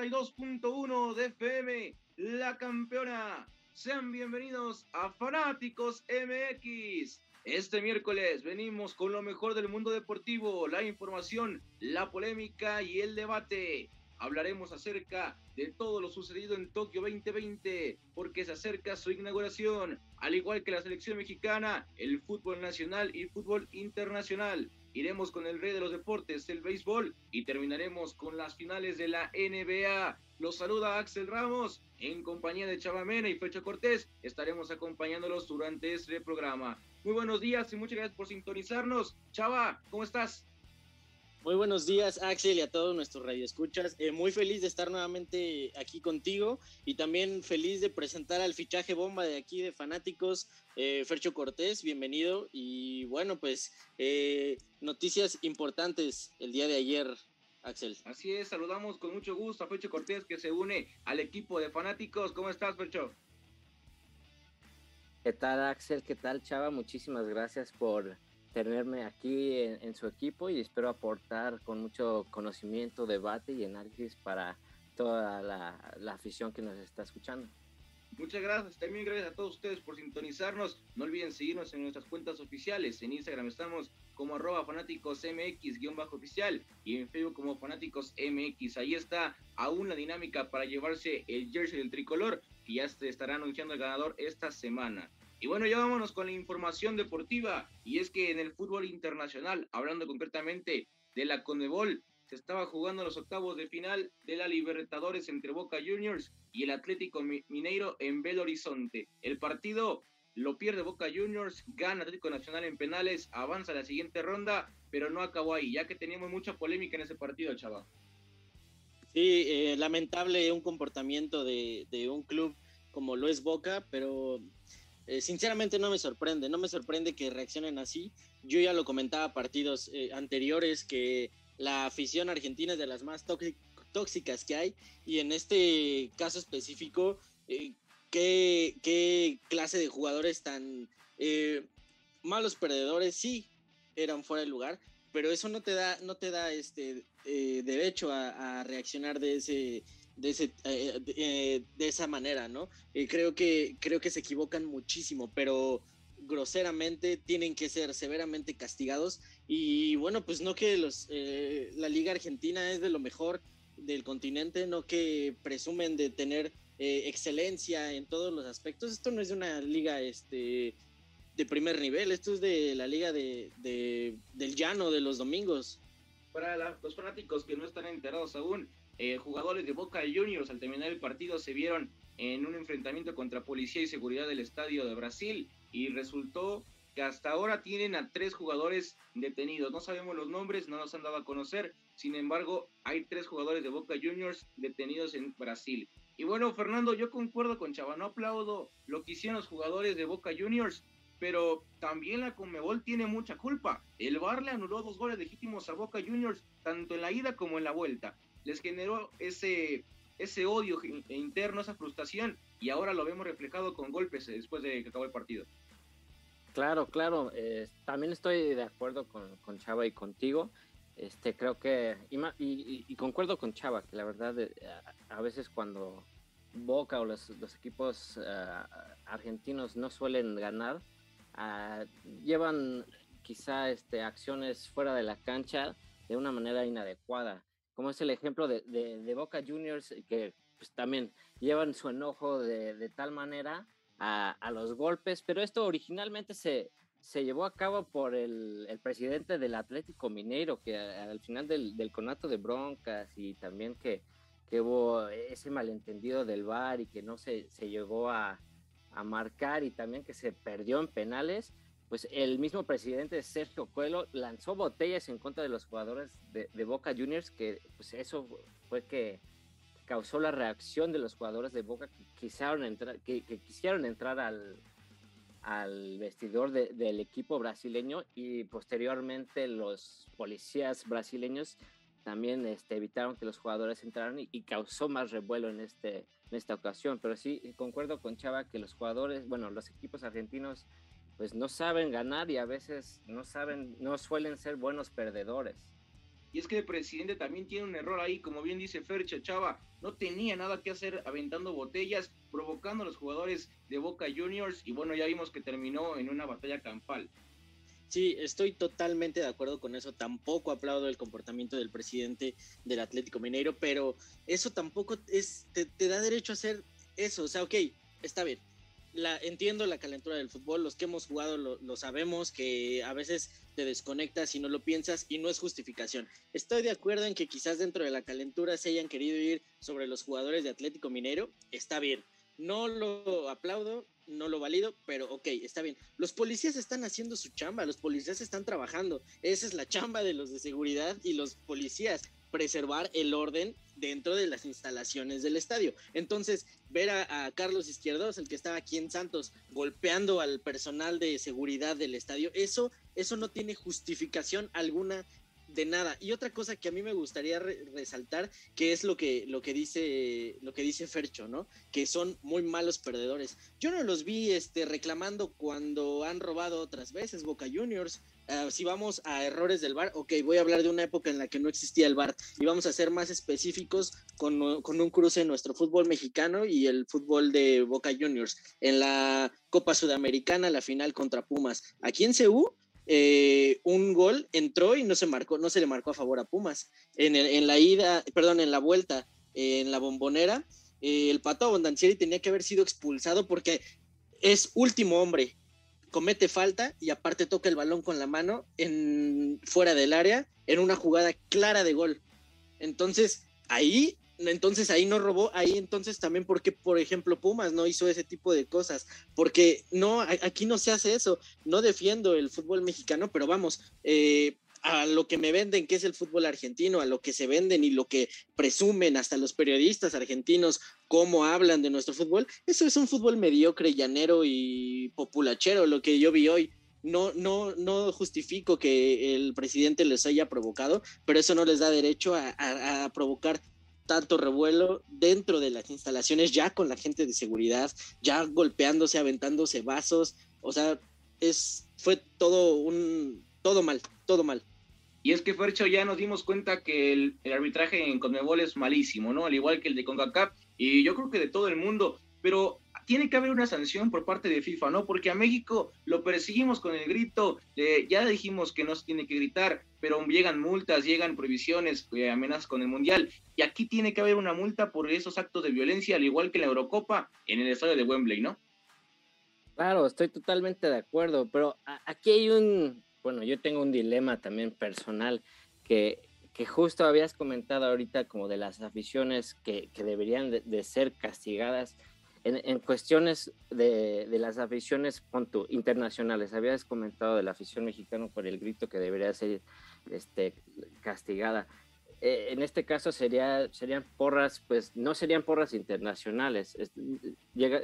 92.1 de FM, la campeona? Sean bienvenidos a Fanáticos MX. Este miércoles venimos con lo mejor del mundo deportivo, la información, la polémica y el debate. Hablaremos acerca de todo lo sucedido en Tokio 2020, porque se acerca su inauguración, al igual que la selección mexicana, el fútbol nacional y fútbol internacional. Iremos con el rey de los deportes, el béisbol, y terminaremos con las finales de la NBA. Los saluda Axel Ramos en compañía de Chava Mena y Fecho Cortés. Estaremos acompañándolos durante este programa. Muy buenos días y muchas gracias por sintonizarnos. Chava, ¿cómo estás? Muy buenos días, Axel, y a todos nuestros radioescuchas. Eh, muy feliz de estar nuevamente aquí contigo y también feliz de presentar al fichaje bomba de aquí de fanáticos, eh, Fercho Cortés, bienvenido. Y bueno, pues eh, noticias importantes el día de ayer, Axel. Así es, saludamos con mucho gusto a Fercho Cortés que se une al equipo de fanáticos. ¿Cómo estás, Fercho? ¿Qué tal, Axel? ¿Qué tal, Chava? Muchísimas gracias por tenerme aquí en, su equipo y espero aportar con mucho conocimiento, debate y análisis para toda la, la, afición que nos está escuchando. Muchas gracias, también gracias a todos ustedes por sintonizarnos. No olviden seguirnos en nuestras cuentas oficiales. En Instagram estamos como arroba fanáticos MX-oficial y en Facebook como fanáticos MX. Ahí está aún la dinámica para llevarse el jersey del tricolor que ya se estará anunciando el ganador esta semana. Y bueno, ya vámonos con la información deportiva. Y es que en el fútbol internacional, hablando concretamente de la Conmebol, se estaba jugando los octavos de final de la Libertadores entre Boca Juniors y el Atlético Mineiro en Belo Horizonte. El partido lo pierde Boca Juniors, gana Atlético Nacional en penales, avanza a la siguiente ronda, pero no acabó ahí, ya que teníamos mucha polémica en ese partido, chaval. Sí, eh, lamentable un comportamiento de, de un club como lo es Boca, pero eh, sinceramente no me sorprende, no me sorprende que reaccionen así. Yo ya lo comentaba partidos eh, anteriores que la afición argentina es de las más tóxicas que hay y en este caso específico, eh, ¿qué, clase de jugadores tan malos perdedores? Sí, eran fuera de lugar, pero eso no te da, no te da este derecho a reaccionar de ese de, ese, eh, eh, de, esa manera, ¿no? Eh, creo, que, creo que se equivocan muchísimo, pero groseramente tienen que ser severamente castigados y bueno, pues no que los, la liga argentina es de lo mejor del continente, no que presumen de tener excelencia en todos los aspectos, esto no es una liga este, de primer nivel, esto es de la liga de, del llano de los domingos. Para los fanáticos que no están enterados aún, eh, jugadores de Boca Juniors al terminar el partido se vieron en un enfrentamiento contra policía y seguridad del estadio de Brasil y resultó que hasta ahora tienen a tres jugadores detenidos. No sabemos los nombres, no nos han dado a conocer. Sin embargo, hay tres jugadores de Boca Juniors detenidos en Brasil. Y bueno, Fernando, yo concuerdo con Chava, no aplaudo lo que hicieron los jugadores de Boca Juniors, pero también la Conmebol tiene mucha culpa. El VAR le anuló dos goles legítimos a Boca Juniors, tanto en la ida como en la vuelta les generó ese, ese odio interno, esa frustración, y ahora lo vemos reflejado con golpes eh, después de que acabó el partido. Claro, claro, eh, también estoy de acuerdo con, con, Chava y contigo. Este, creo que, y, concuerdo con Chava, que la verdad, eh, a, veces cuando Boca o los, los equipos argentinos no suelen ganar, ah, llevan quizá este, acciones fuera de la cancha de una manera inadecuada como es el ejemplo de, Boca Juniors, que pues, también llevan su enojo de, tal manera a, los golpes, pero esto originalmente se, se llevó a cabo por el, presidente del Atlético Mineiro, que al final del, conato de broncas y también que, hubo ese malentendido del VAR y que no se, se llegó a, a marcar y también que se perdió en penales, pues el mismo presidente Sergio Coelho lanzó botellas en contra de los jugadores de, Boca Juniors, que pues eso fue que causó la reacción de los jugadores de Boca que quisieron entrar, que, quisieron entrar al, al vestidor del equipo brasileño y posteriormente los policías brasileños también este, evitaron que los jugadores entraran y, causó más revuelo en, este, en esta ocasión. Pero sí, concuerdo con Chava que los jugadores, bueno, los equipos argentinos pues no saben ganar y a veces no saben, no suelen ser buenos perdedores. y es que el presidente también tiene un error ahí, como bien dice Fercha Chava, no tenía nada que hacer aventando botellas, provocando a los jugadores de Boca Juniors y bueno, ya vimos que terminó en una batalla campal. Sí, estoy totalmente de acuerdo con eso. Tampoco aplaudo el comportamiento del presidente del Atlético Mineiro, pero eso tampoco es, te, da derecho a hacer eso. O sea, ok, está bien. La, entiendo la calentura del fútbol, los que hemos jugado lo, lo, sabemos, que a veces te desconectas y no lo piensas y no es justificación. Estoy de acuerdo en que quizás dentro de la calentura se hayan querido ir sobre los jugadores de Atlético Mineiro, está bien. No lo aplaudo, no lo valido, pero ok, está bien. Los policías están haciendo su chamba, los policías están trabajando. Esa es la chamba de los de seguridad y los policías, preservar el orden dentro de las instalaciones del estadio. Entonces, ver a, Carlos Izquierdos, el que estaba aquí en Santos, golpeando al personal de seguridad del estadio, eso, eso no tiene justificación alguna de nada. Y otra cosa que a mí me gustaría resaltar, que es lo que, lo que dice, lo que dice Fercho, ¿no? Que son muy malos perdedores. Yo no los vi este, reclamando cuando han robado otras veces Boca Juniors. Ah, si vamos a errores del bar, ok, voy a hablar de una época en la que no existía el bar y vamos a ser más específicos con, con un cruce en nuestro fútbol mexicano y el fútbol de Boca Juniors. En la Copa Sudamericana, la final contra Pumas. Aquí en CU eh, un gol entró y no se marcó, no se le marcó a favor a Pumas. En, en la ida, perdón, en la vuelta, en la bombonera, eh, el pato Abondancieri tenía que haber sido expulsado porque es último hombre, comete falta y aparte toca el balón con la mano en fuera del área en una jugada clara de gol. Entonces, ahí entonces ahí no robó, ahí entonces también porque, por ejemplo, Pumas no hizo ese tipo de cosas, porque no, aquí no se hace eso, no defiendo el fútbol mexicano, pero vamos, eh, a lo que me venden, que es el fútbol argentino, a lo que se venden y lo que presumen hasta los periodistas argentinos, cómo hablan de nuestro fútbol, eso es un fútbol mediocre, llanero y populachero, lo que yo vi hoy. No, no, no justifico que el presidente les haya provocado, pero eso no les da derecho a provocar tanto revuelo dentro de las instalaciones, ya con la gente de seguridad, ya golpeándose, aventándose vasos, o sea, es, fue todo un, todo mal, todo mal. Y es que, Fercho, ya nos dimos cuenta que el, arbitraje en Conmebol es malísimo, ¿no? Al igual que el de CONCACAF, y yo creo que de todo el mundo, pero tiene que haber una sanción por parte de FIFA, ¿no? Porque a México lo perseguimos con el grito, ya dijimos que no se tiene que gritar, pero llegan multas, llegan prohibiciones, eh, amenazas con el Mundial, y aquí tiene que haber una multa por esos actos de violencia, al igual que en la Eurocopa, en el estadio de Wembley, ¿no? Claro, estoy totalmente de acuerdo, pero aquí hay un, bueno, yo tengo un dilema también personal que, que justo habías comentado ahorita como de las aficiones que, que deberían de ser castigadas en, cuestiones de, las aficiones punto, internacionales, habías comentado de la afición mexicana por el grito que debería ser este, castigada. Eh, en este caso sería, serían porras, pues no serían porras internacionales.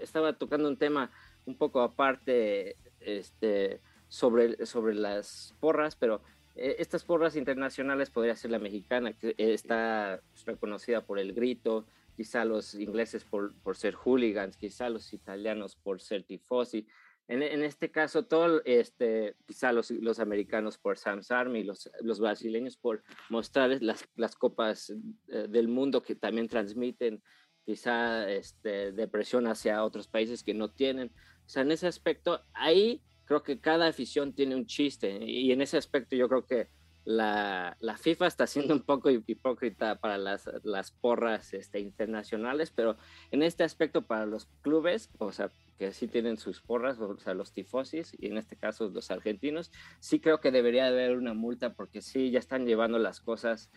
estaba tocando un tema un poco aparte este, sobre, sobre las porras, pero eh, estas porras internacionales podría ser la mexicana, que está reconocida por el grito, quizá los ingleses por, por ser hooligans, quizá los italianos por ser tifosi. En, en este caso, todo, este, quizá los, los americanos por Sam's Army, los, los brasileños por mostrar las, las copas eh, del mundo que también transmiten quizá este, depresión hacia otros países que no tienen. O sea, en ese aspecto, ahí creo que cada afición tiene un chiste y en ese aspecto yo creo que la, la, FIFA está siendo un poco hipócrita para las, las porras este, internacionales, pero en este aspecto para los clubes, o sea, que sí tienen sus porras, o sea, los tifosis, y en este caso los argentinos, sí creo que debería haber una multa porque sí ya están llevando las cosas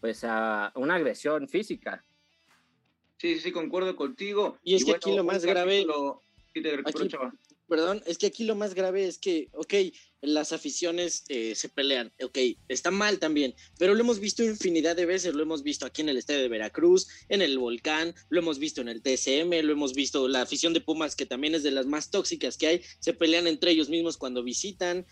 pues a una agresión física. Sí, sí, concuerdo contigo. Y es que aquí lo más grave... perdón, es que aquí lo más grave es que, ok, las aficiones eh, se pelean, ok, está mal también, pero lo hemos visto infinidad de veces, lo hemos visto aquí en el estadio de Veracruz, en el Volcán, lo hemos visto en el TSM, lo hemos visto la afición de Pumas, que también es de las más tóxicas que hay, se pelean entre ellos mismos cuando visitan,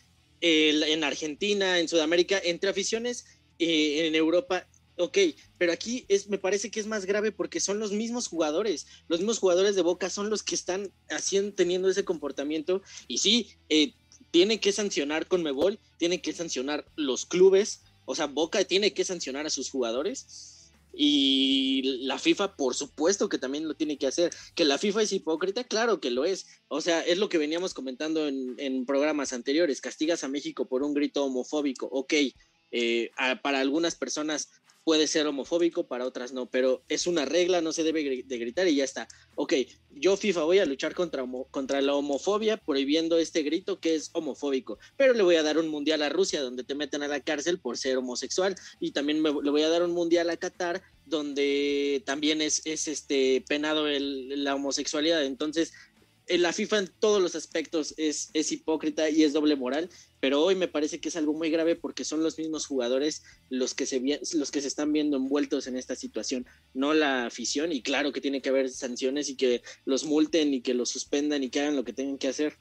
en Argentina, en Sudamérica, entre aficiones eh, en Europa Ok, pero aquí es, me parece que es más grave porque son los mismos jugadores, los mismos jugadores de Boca son los que están haciendo, teniendo ese comportamiento. Y sí, eh, tiene que sancionar con Mebol, tiene que sancionar los clubes, O sea, Boca tiene que sancionar a sus jugadores y la FIFA, por supuesto que también lo tiene que hacer. Que la FIFA es hipócrita, claro que lo es. O sea, es lo que veníamos comentando en, programas anteriores. Castigas a México por un grito homofóbico. Ok, eh, para algunas personas puede ser homofóbico, para otras no, pero es una regla, no se debe de gritar y ya está. Ok, yo FIFA voy a luchar contra, contra la homofobia prohibiendo este grito que es homofóbico, pero le voy a dar un mundial a Rusia donde te meten a la cárcel por ser homosexual y también le voy a dar un mundial a Qatar donde también es, es este penado la homosexualidad. Entonces, la FIFA en todos los aspectos es, es hipócrita y es doble moral, pero hoy me parece que es algo muy grave porque son los mismos jugadores los que se, los que se están viendo envueltos en esta situación, no la afición, y claro que tiene que haber sanciones y que los multen y que los suspendan y que hagan lo que tengan que hacer.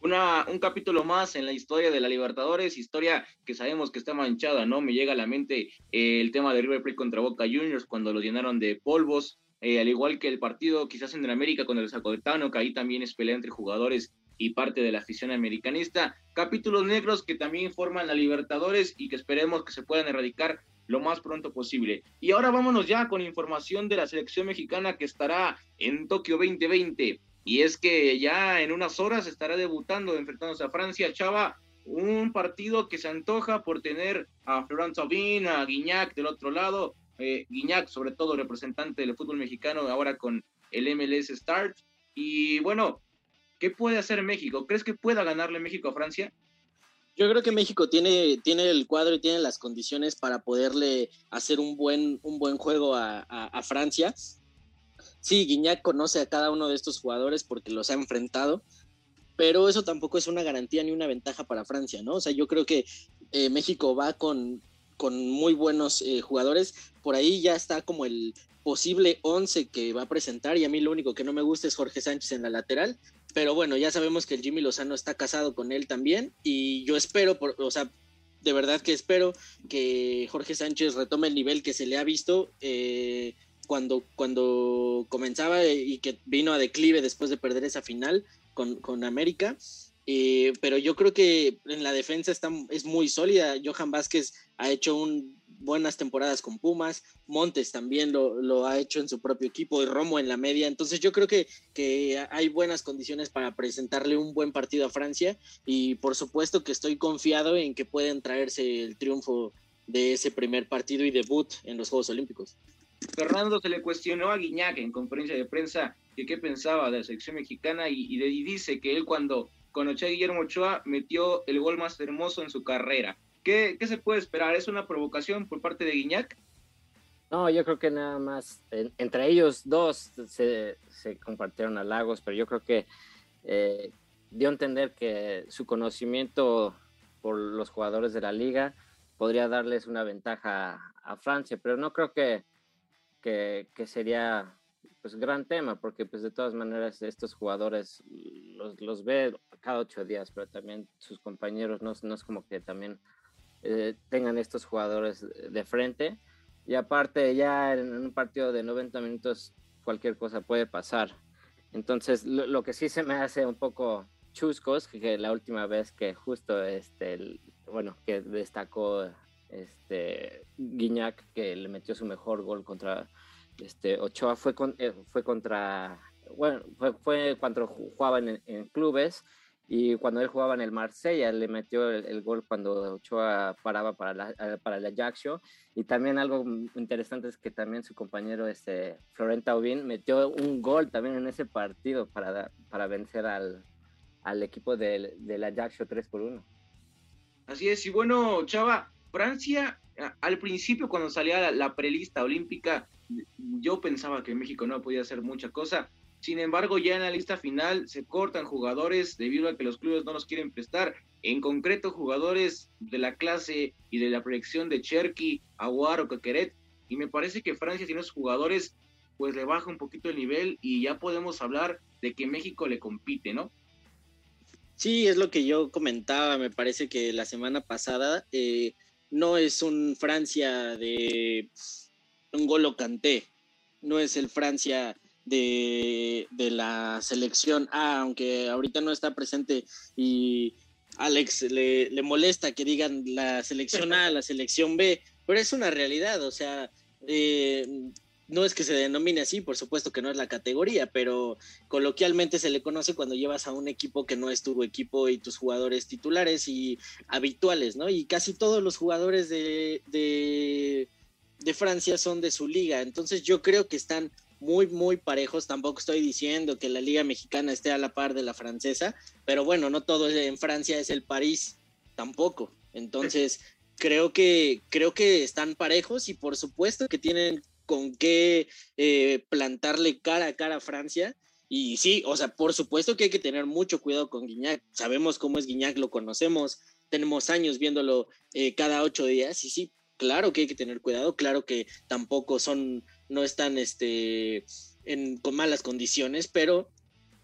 Una, un capítulo más en la historia de la Libertadores, historia que sabemos que está manchada, ¿no? Me llega a la mente eh, el tema de River Plate contra Boca Juniors cuando lo llenaron de polvos, eh, al igual que el partido quizás en el América con el Zacotano, que ahí también es pelea entre jugadores y parte de la afición americanista. Capítulos negros que también forman la Libertadores y que esperemos que se puedan erradicar lo más pronto posible. Y ahora vámonos ya con información de la selección mexicana que estará en Tokio 2020. Y es que ya en unas horas estará debutando enfrentándose a Francia, Chava, un partido que se antoja por tener a Florent Sabin, a Guignac del otro lado, eh, Guiñac, sobre todo representante del fútbol mexicano, ahora con el MLS Start. Y bueno, ¿qué puede hacer México? ¿Crees que pueda ganarle México a Francia? Yo creo que México tiene, tiene el cuadro y tiene las condiciones para poderle hacer un buen, un buen juego a, Francia. Sí, Guiñac conoce a cada uno de estos jugadores porque los ha enfrentado, pero eso tampoco es una garantía ni una ventaja para Francia, ¿no? O sea, yo creo que eh, México va con, con muy buenos eh, jugadores. Por ahí ya está como el posible 11 que va a presentar y a mí lo único que no me gusta es Jorge Sánchez en la lateral. Pero bueno, ya sabemos que el Jimmy Lozano está casado con él también y yo espero, por, o sea, de verdad que espero que Jorge Sánchez retome el nivel que se le ha visto eh, cuando, cuando comenzaba y que vino a declive después de perder esa final con, con América. Eh, pero yo creo que en la defensa está, es muy sólida. Johan Vázquez ha hecho buenas temporadas con Pumas, Montes también lo, ha hecho en su propio equipo y Romo en la media. Entonces yo creo que, que hay buenas condiciones para presentarle un buen partido a Francia y por supuesto que estoy confiado en que pueden traerse el triunfo de ese primer partido y debut en los Juegos Olímpicos. Fernando se le cuestionó a Guiñac en conferencia de prensa que qué pensaba de la selección mexicana y dice que él cuando con Ochoa Guillermo Ochoa metió el gol más hermoso en su carrera. ¿Qué, se puede esperar? ¿Es una provocación por parte de Guiñac? No, yo creo que nada más, entre ellos dos se, compartieron halagos, pero yo creo que eh, dio a entender que su conocimiento por los jugadores de la liga podría darles una ventaja a Francia, pero no creo que, que, que sería pues gran tema, porque pues de todas maneras estos jugadores los, los ve cada ocho días, pero también sus compañeros no, no es como que también eh, tengan estos jugadores de frente. Y aparte ya en un partido de 90 minutos cualquier cosa puede pasar. Entonces lo, que sí se me hace un poco chuscos, que, que la última vez que justo este, bueno, que destacó este Guiñac, que le metió su mejor gol contra este, Ochoa fue, con, eh, fue contra, bueno, fue, cuando jugaba en, clubes y cuando él jugaba en el Marsella le metió el, gol cuando Ochoa paraba para la, para el Ajaxio y también algo interesante es que también su compañero este, Florenta metió un gol también en ese partido para, para vencer al, al equipo del, del Ajaxio 3 por 1. Así es, y bueno, Chava, Francia al principio cuando salía la prelista olímpica yo pensaba que México no podía hacer mucha cosa. Sin embargo, ya en la lista final se cortan jugadores debido a que los clubes no los quieren prestar. En concreto, jugadores de la clase y de la proyección de Cherky, Aguar o Caqueret. Y me parece que Francia tiene esos jugadores, pues le baja un poquito el nivel y ya podemos hablar de que México le compite, ¿no? Sí, es lo que yo comentaba. Me parece que la semana pasada eh, no es un Francia de un golo canté. No es el Francia de, la selección A, aunque ahorita no está presente y Alex le, le molesta que digan la selección A, la selección B, pero es una realidad, o sea, eh, no es que se denomine así, por supuesto que no es la categoría, pero coloquialmente se le conoce cuando llevas a un equipo que no es tu equipo y tus jugadores titulares y habituales, ¿no? Y casi todos los jugadores de, de, de Francia son de su liga, entonces yo creo que están muy, muy parejos. Tampoco estoy diciendo que la liga mexicana esté a la par de la francesa, pero bueno, no todo en Francia es el París, tampoco. Entonces, creo que, creo que están parejos y por supuesto que tienen con qué eh, plantarle cara a cara a Francia. Y sí, o sea, por supuesto que hay que tener mucho cuidado con Guiñac. Sabemos cómo es Guiñac, lo conocemos, tenemos años viéndolo eh, cada ocho días. Y sí, claro que hay que tener cuidado, claro que tampoco son, no están este, en, con malas condiciones, pero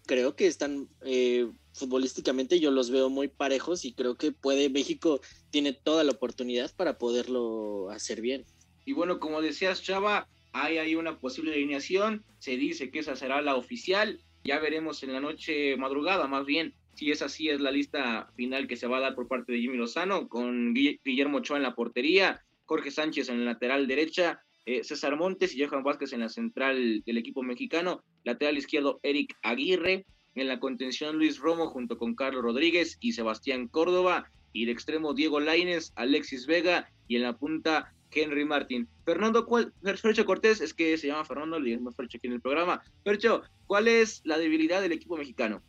creo que están eh, futbolísticamente, yo los veo muy parejos y creo que puede, México tiene toda la oportunidad para poderlo hacer bien. Y bueno, como decías, Chava, hay ahí una posible alineación, se dice que esa será la oficial, ya veremos en la noche madrugada, más bien, si es así, es la lista final que se va a dar por parte de Jimmy Lozano, con Guillermo Ochoa en la portería, Jorge Sánchez en la lateral derecha, eh, César Montes y Johan Vázquez en la central del equipo mexicano, lateral izquierdo Eric Aguirre, en la contención Luis Romo junto con Carlos Rodríguez y Sebastián Córdoba, y de extremo Diego Laines, Alexis Vega, y en la punta Henry Martin. Fernando, ¿cuál, Fercho Cortés, es que se llama Fernando, le decimos Fercho aquí en el programa. Fercho, ¿cuál es la debilidad del equipo mexicano?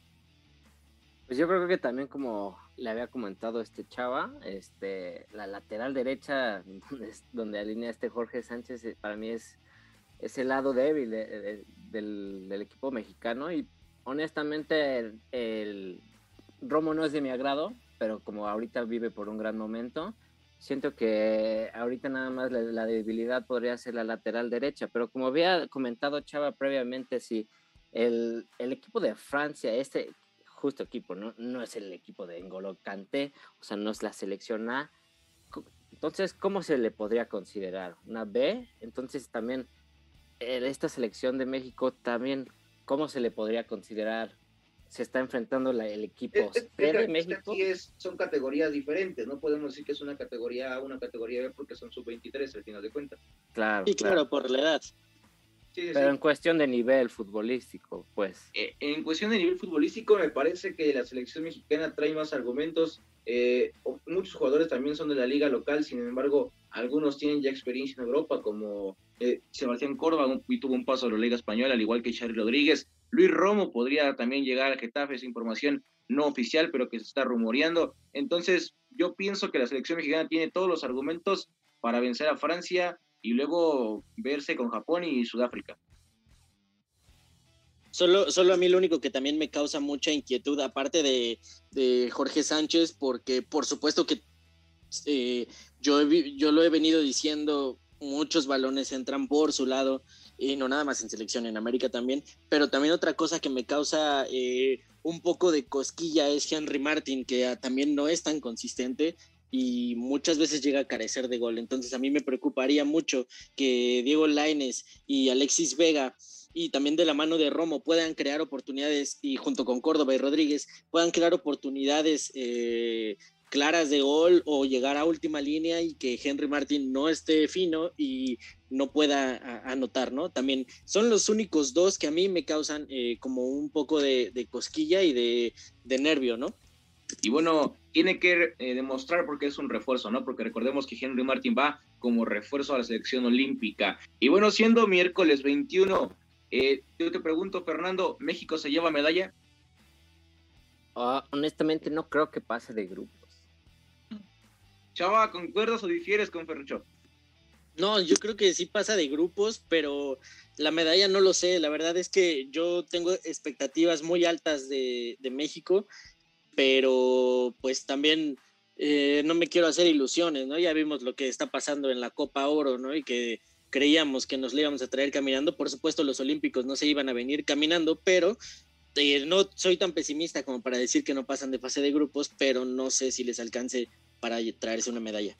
Pues yo creo que también como le había comentado este chava, este, la lateral derecha donde, alinea este Jorge Sánchez, eh, para mí es, es el lado débil del, equipo mexicano y honestamente el, el Romo no es de mi agrado, pero como ahorita vive por un gran momento, siento que ahorita nada más la, debilidad podría ser la lateral derecha, pero como había comentado Chava previamente, si el, equipo de Francia, este justo equipo, ¿no? no es el equipo de Engolo Kanté, o sea, no es la selección A, entonces, ¿cómo se le podría considerar? ¿Una B? Entonces también esta selección de México también, ¿cómo se le podría considerar se está enfrentando el equipo de México. Aquí es, son categorías diferentes, no podemos decir que es una categoría A, una categoría B, porque son sub-23 al final de cuentas. Claro. Y claro, por la edad. Pero en cuestión de nivel futbolístico, pues. Eh, en cuestión de nivel futbolístico, me parece que la selección mexicana trae más argumentos. Eh, muchos jugadores también son de la liga local, sin embargo, algunos tienen ya experiencia en Europa, como eh, Sebastián Córdoba, y tuvo un paso a la Liga Española, al igual que Charly Rodríguez. Luis Romo podría también llegar al Getafe, esa información no oficial, pero que se está rumoreando. Entonces, yo pienso que la selección mexicana tiene todos los argumentos para vencer a Francia y luego verse con Japón y Sudáfrica. Solo, solo a mí lo único que también me causa mucha inquietud, aparte de, Jorge Sánchez, porque por supuesto que eh, yo, yo lo he venido diciendo, muchos balones entran por su lado, y no nada más en selección, en América también, pero también otra cosa que me causa eh, un poco de cosquilla es Henry Martin, que también no es tan consistente y muchas veces llega a carecer de gol. Entonces a mí me preocuparía mucho que Diego Laines y Alexis Vega y también de la mano de Romo puedan crear oportunidades y junto con Córdoba y Rodríguez puedan crear oportunidades eh, claras de gol o llegar a última línea y que Henry Martin no esté fino y no pueda anotar, ¿no? También son los únicos dos que a mí me causan eh, como un poco de, cosquilla y de, nervio, ¿no? Y bueno, tiene que eh, demostrar porque es un refuerzo, ¿no? Porque recordemos que Henry Martin va como refuerzo a la selección olímpica. Y bueno, siendo miércoles 21, eh, yo te pregunto, Fernando, ¿México se lleva medalla? Ah, honestamente no creo que pase de grupo. Chava, ¿concuerdas o difieres con Ferrucho? No, yo creo que sí pasa de grupos, pero la medalla no lo sé. La verdad es que yo tengo expectativas muy altas de, México, pero pues también eh, no me quiero hacer ilusiones, ¿no? Ya vimos lo que está pasando en la Copa Oro, ¿no? Y que creíamos que nos le íbamos a traer caminando. Por supuesto, los Olímpicos no se iban a venir caminando, pero eh, no soy tan pesimista como para decir que no pasan de fase de grupos, pero no sé si les alcance para traerse una medalla.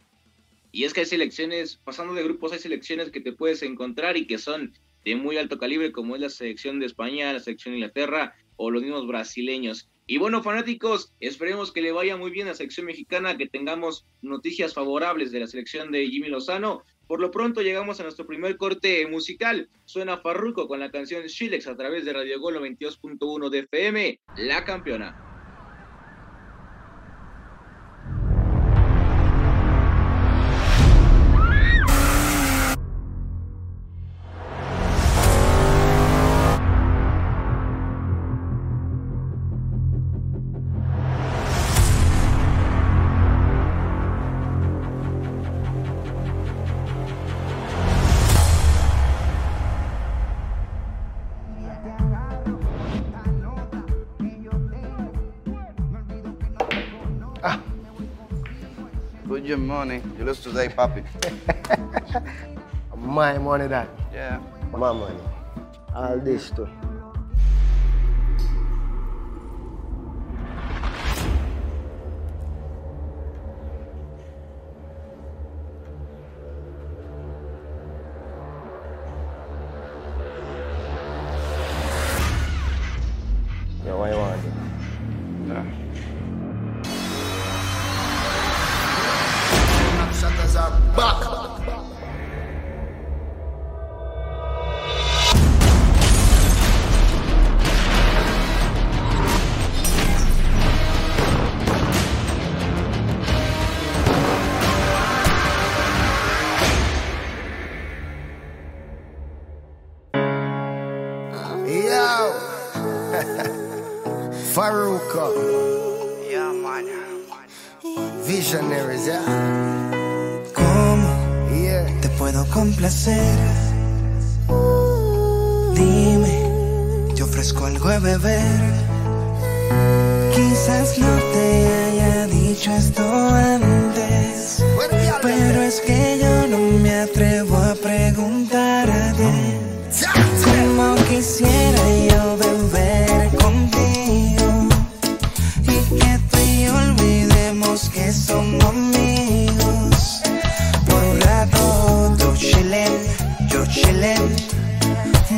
Y es que hay selecciones, pasando de grupos, hay selecciones que te puedes encontrar y que son de muy alto calibre, como es la selección de España, la selección de Inglaterra o los mismos brasileños. Y bueno, fanáticos, esperemos que le vaya muy bien a la selección mexicana, que tengamos noticias favorables de la selección de Jimmy Lozano. Por lo pronto llegamos a nuestro primer corte musical. Suena Farruco con la canción Shilex a través de Radio Golo 22.1 de FM, la campeona. Your money. You lose today, papi. My money, that. Yeah. My money. All this too.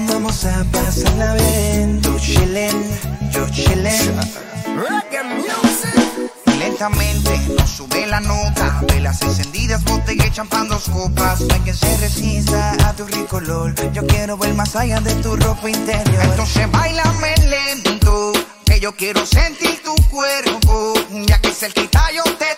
vamos a pasarla bien. Tú chillen, yo chillen. Lentamente nos sube la nota, velas encendidas, botella champán dos copas. No hay quien se resista a tu rico olor. Yo quiero ver más allá de tu ropa interior. Entonces bailame lento, que yo quiero sentir tu cuerpo. Ya que el cerquita yo te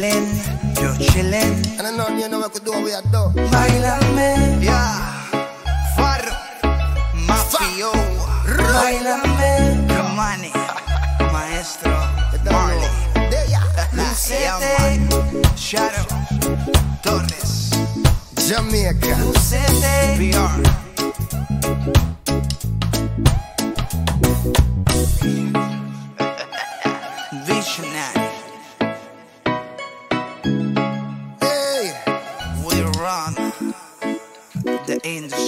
chillin', you chillin'. And I know you know what could do we are do. Bailame. Yeah. Far. Mafio. Bailame. Romani. Maestro. Marley. Lucete. Shadow. Torres. Jamaica. Lucete. PR. angel.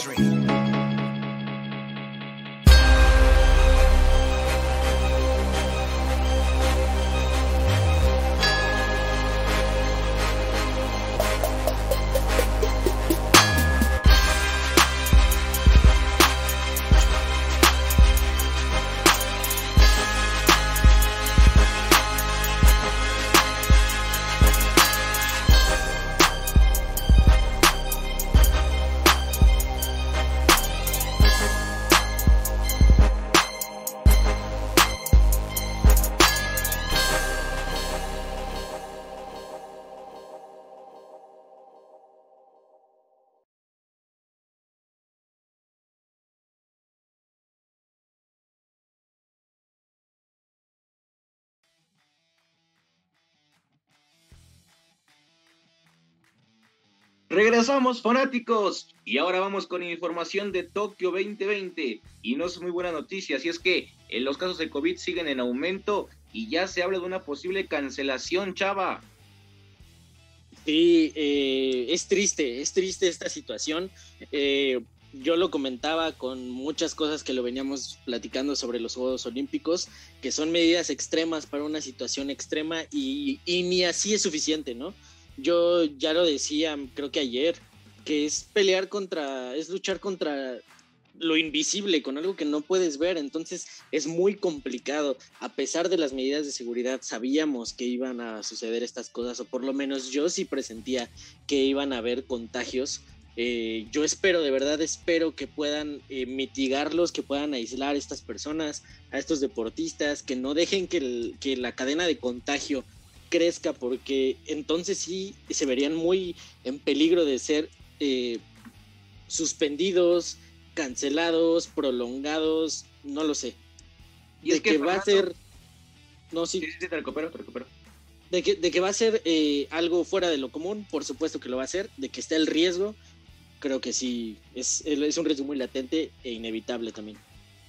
Regresamos fanáticos y ahora vamos con información de Tokio 2020 y no es muy buena noticia, así es que eh, los casos de COVID siguen en aumento y ya se habla de una posible cancelación, chava. Sí, eh, es triste, es triste esta situación. Eh, yo lo comentaba con muchas cosas que lo veníamos platicando sobre los Juegos Olímpicos, que son medidas extremas para una situación extrema y ni así es suficiente, ¿no? Yo ya lo decía, creo que ayer, que es pelear contra, es luchar contra lo invisible, con algo que no puedes ver, entonces es muy complicado. A pesar de las medidas de seguridad, sabíamos que iban a suceder estas cosas, o por lo menos yo sí presentía que iban a haber contagios. Eh, yo espero, de verdad espero que puedan eh, mitigarlos, que puedan aislar a estas personas, a estos deportistas, que no dejen que, que la cadena de contagio crezca, porque entonces sí se verían muy en peligro de ser eh, suspendidos, cancelados, prolongados, no lo sé. Y de es que, va a ser... No, sí. sí, te recupero, te recupero. De que, de que va a ser eh, algo fuera de lo común, por supuesto que lo va a ser, de que está el riesgo, creo que sí, es, es un riesgo muy latente e inevitable también.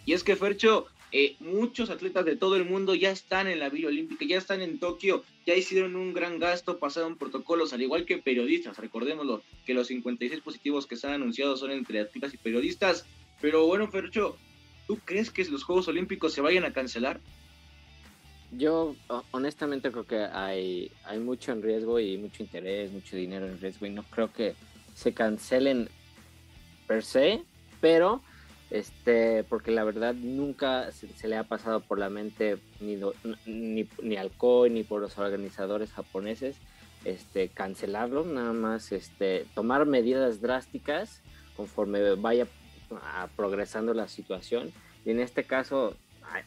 Y es que Fercho, eh, muchos atletas de todo el mundo ya están en la Villa Olímpica, ya están en Tokio, ya hicieron un gran gasto, pasaron protocolos, al igual que periodistas, recordémoslo, que los 56 positivos que se han anunciado son entre atletas y periodistas. Pero bueno, Fercho, ¿tú crees que los Juegos Olímpicos se vayan a cancelar? Yo honestamente creo que hay, hay mucho en riesgo y mucho interés, mucho dinero en riesgo y no creo que se cancelen per se, pero este, porque la verdad nunca se, le ha pasado por la mente ni, ni, ni, al COI ni por los organizadores japoneses este, cancelarlo, nada más este, tomar medidas drásticas conforme vaya progresando la situación. Y en este caso,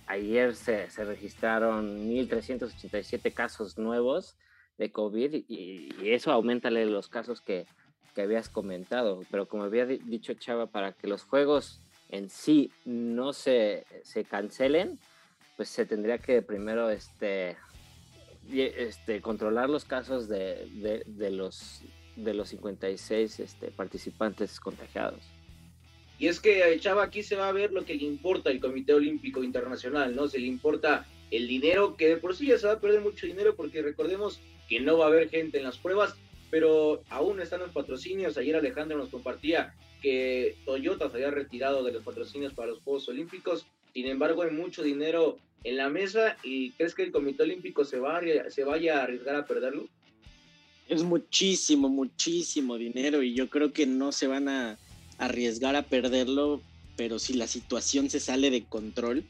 ayer se, se, registraron 1.387 casos nuevos de COVID y, y eso aumenta los casos que, que habías comentado. Pero como había dicho Chava, para que los juegos en sí no se, se cancelen, pues se tendría que primero este, este, controlar los casos de, de, los, de los 56 este, participantes contagiados. Y es que, eh, Chava, aquí se va a ver lo que le importa al Comité Olímpico Internacional, ¿no? Se le importa el dinero, que de por sí ya se va a perder mucho dinero, porque recordemos que no va a haber gente en las pruebas, pero aún están los patrocinios. Ayer Alejandro nos compartía que Toyota se había retirado de los patrocinios para los Juegos Olímpicos. Sin embargo, hay mucho dinero en la mesa y ¿crees que el Comité Olímpico se, va se vaya a arriesgar a perderlo? Es muchísimo, muchísimo dinero y yo creo que no se van a arriesgar a perderlo, pero si la situación se sale de control,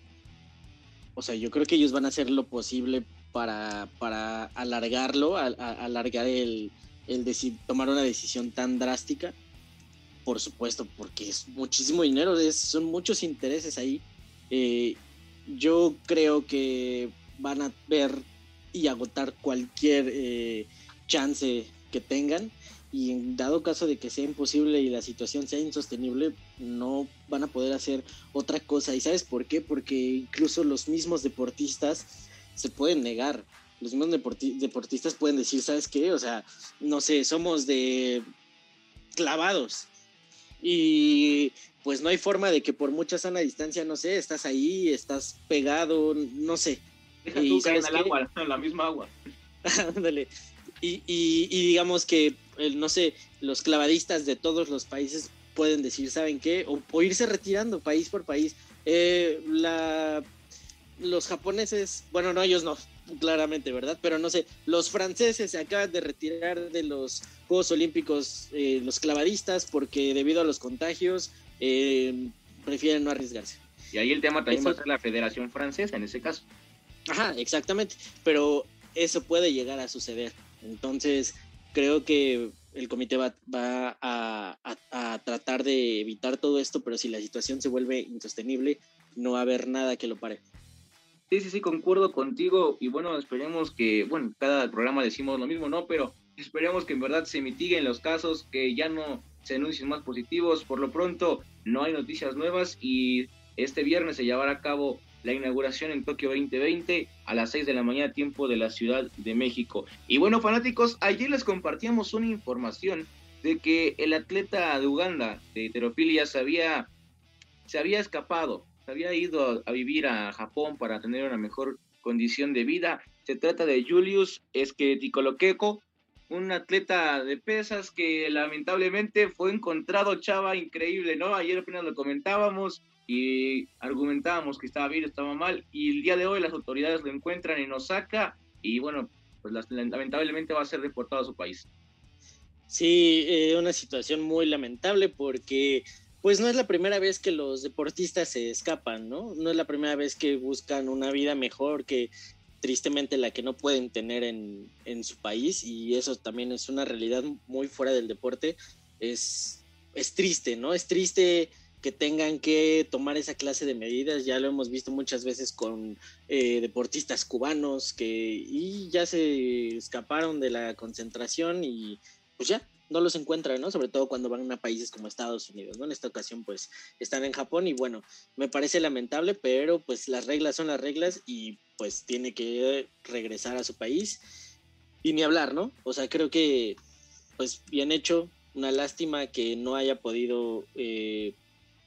o sea, yo creo que ellos van a hacer lo posible para, para alargarlo, alargar el, el tomar una decisión tan drástica por supuesto, porque es muchísimo dinero, son muchos intereses ahí. Eh, yo creo que van a ver y agotar cualquier eh, chance que tengan y en dado caso de que sea imposible y la situación sea insostenible, no van a poder hacer otra cosa. ¿Y sabes por qué? Porque incluso los mismos deportistas se pueden negar. Los mismos deportistas pueden decir, ¿sabes qué? O sea, no sé, somos de clavados y pues no hay forma de que por mucha sana distancia, no sé, estás ahí, estás pegado, no sé. Deja y, tú en el agua, en la misma agua. Ándale. y, y, digamos que, no sé, los clavadistas de todos los países pueden decir, ¿saben qué? O, irse retirando país por país. Eh, la, los japoneses, bueno, no, ellos no, claramente, ¿verdad? Pero no sé, los franceses se acaban de retirar de los Juegos Olímpicos, eh, los clavadistas, porque debido a los contagios eh, prefieren no arriesgarse. Y ahí el tema también va a ser la Federación Francesa en ese caso. Ajá, exactamente, pero eso puede llegar a suceder. Entonces, creo que el comité va, va a, a, tratar de evitar todo esto, pero si la situación se vuelve insostenible, no va a haber nada que lo pare. Sí, sí, sí, concuerdo contigo y bueno, esperemos que, bueno, cada programa decimos lo mismo, ¿no? Pero esperemos que en verdad se mitiguen los casos, que ya no se anuncien más positivos. Por lo pronto, no hay noticias nuevas y este viernes se llevará a cabo la inauguración en Tokio 2020 a las 6 de la mañana tiempo de la Ciudad de México. Y bueno, fanáticos, ayer les compartíamos una información de que el atleta de Uganda de heterofilia se había, se había escapado, había ido a, vivir a Japón para tener una mejor condición de vida. Se trata de Julius Esqueticoloqueco, un atleta de pesas que lamentablemente fue encontrado, chava, increíble, ¿no? Ayer apenas lo comentábamos y argumentábamos que estaba bien, estaba mal, y el día de hoy las autoridades lo encuentran en Osaka y bueno, pues lamentablemente va a ser deportado a su país. Sí, eh, una situación muy lamentable porque pues no es la primera vez que los deportistas se escapan, ¿no? No es la primera vez que buscan una vida mejor que tristemente la que no pueden tener en, en su país y eso también es una realidad muy fuera del deporte. Es, es triste, ¿no? Es triste que tengan que tomar esa clase de medidas. Ya lo hemos visto muchas veces con eh, deportistas cubanos que y ya se escaparon de la concentración y pues ya no los encuentran, ¿no? Sobre todo cuando van a países como Estados Unidos, ¿no? En esta ocasión pues están en Japón y bueno, me parece lamentable, pero pues las reglas son las reglas y pues tiene que regresar a su país y ni hablar, ¿no? O sea, creo que pues bien hecho, una lástima que no haya podido eh,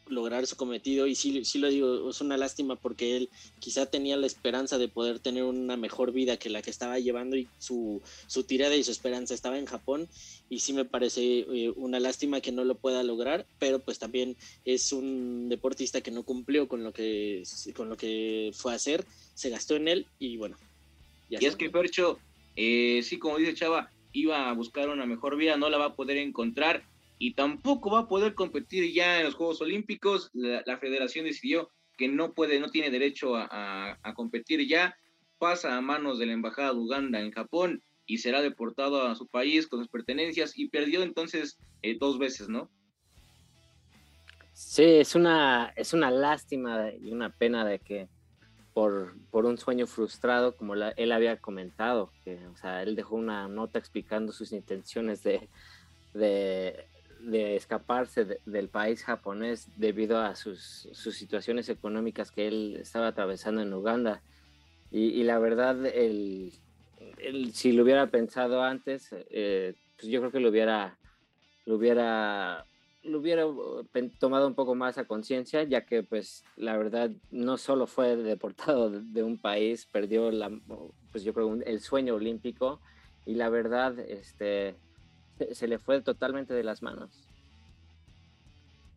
lograr su cometido y sí, sí lo digo, es una lástima porque él quizá tenía la esperanza de poder tener una mejor vida que la que estaba llevando y su, su tirada y su esperanza estaba en Japón y sí me parece eh, una lástima que no lo pueda lograr, pero pues también es un deportista que no cumplió con lo que, con lo que fue a hacer, se gastó en él y bueno. y es que Percho, eh, sí como dice Chava, iba a buscar una mejor vida, no la va a poder encontrar y tampoco va a poder competir ya en los Juegos Olímpicos. La, federación decidió que no puede, no tiene derecho a, competir ya. Pasa a manos de la embajada de Uganda en Japón y será deportado a su país con sus pertenencias y perdió entonces eh, dos veces, ¿no? Sí, es una, es una lástima y una pena de que por, por un sueño frustrado, como él había comentado, o sea, él dejó una nota explicando sus intenciones de de escaparse del país japonés debido a sus, situaciones económicas que él estaba atravesando en Uganda. Y, la verdad, el, si lo hubiera pensado antes, eh, pues yo creo que lo hubiera, lo hubiera, lo hubiera tomado un poco más a conciencia, ya que pues la verdad no solo fue deportado de, un país, perdió la, pues yo creo el sueño olímpico y la verdad, este, se, le fue totalmente de las manos.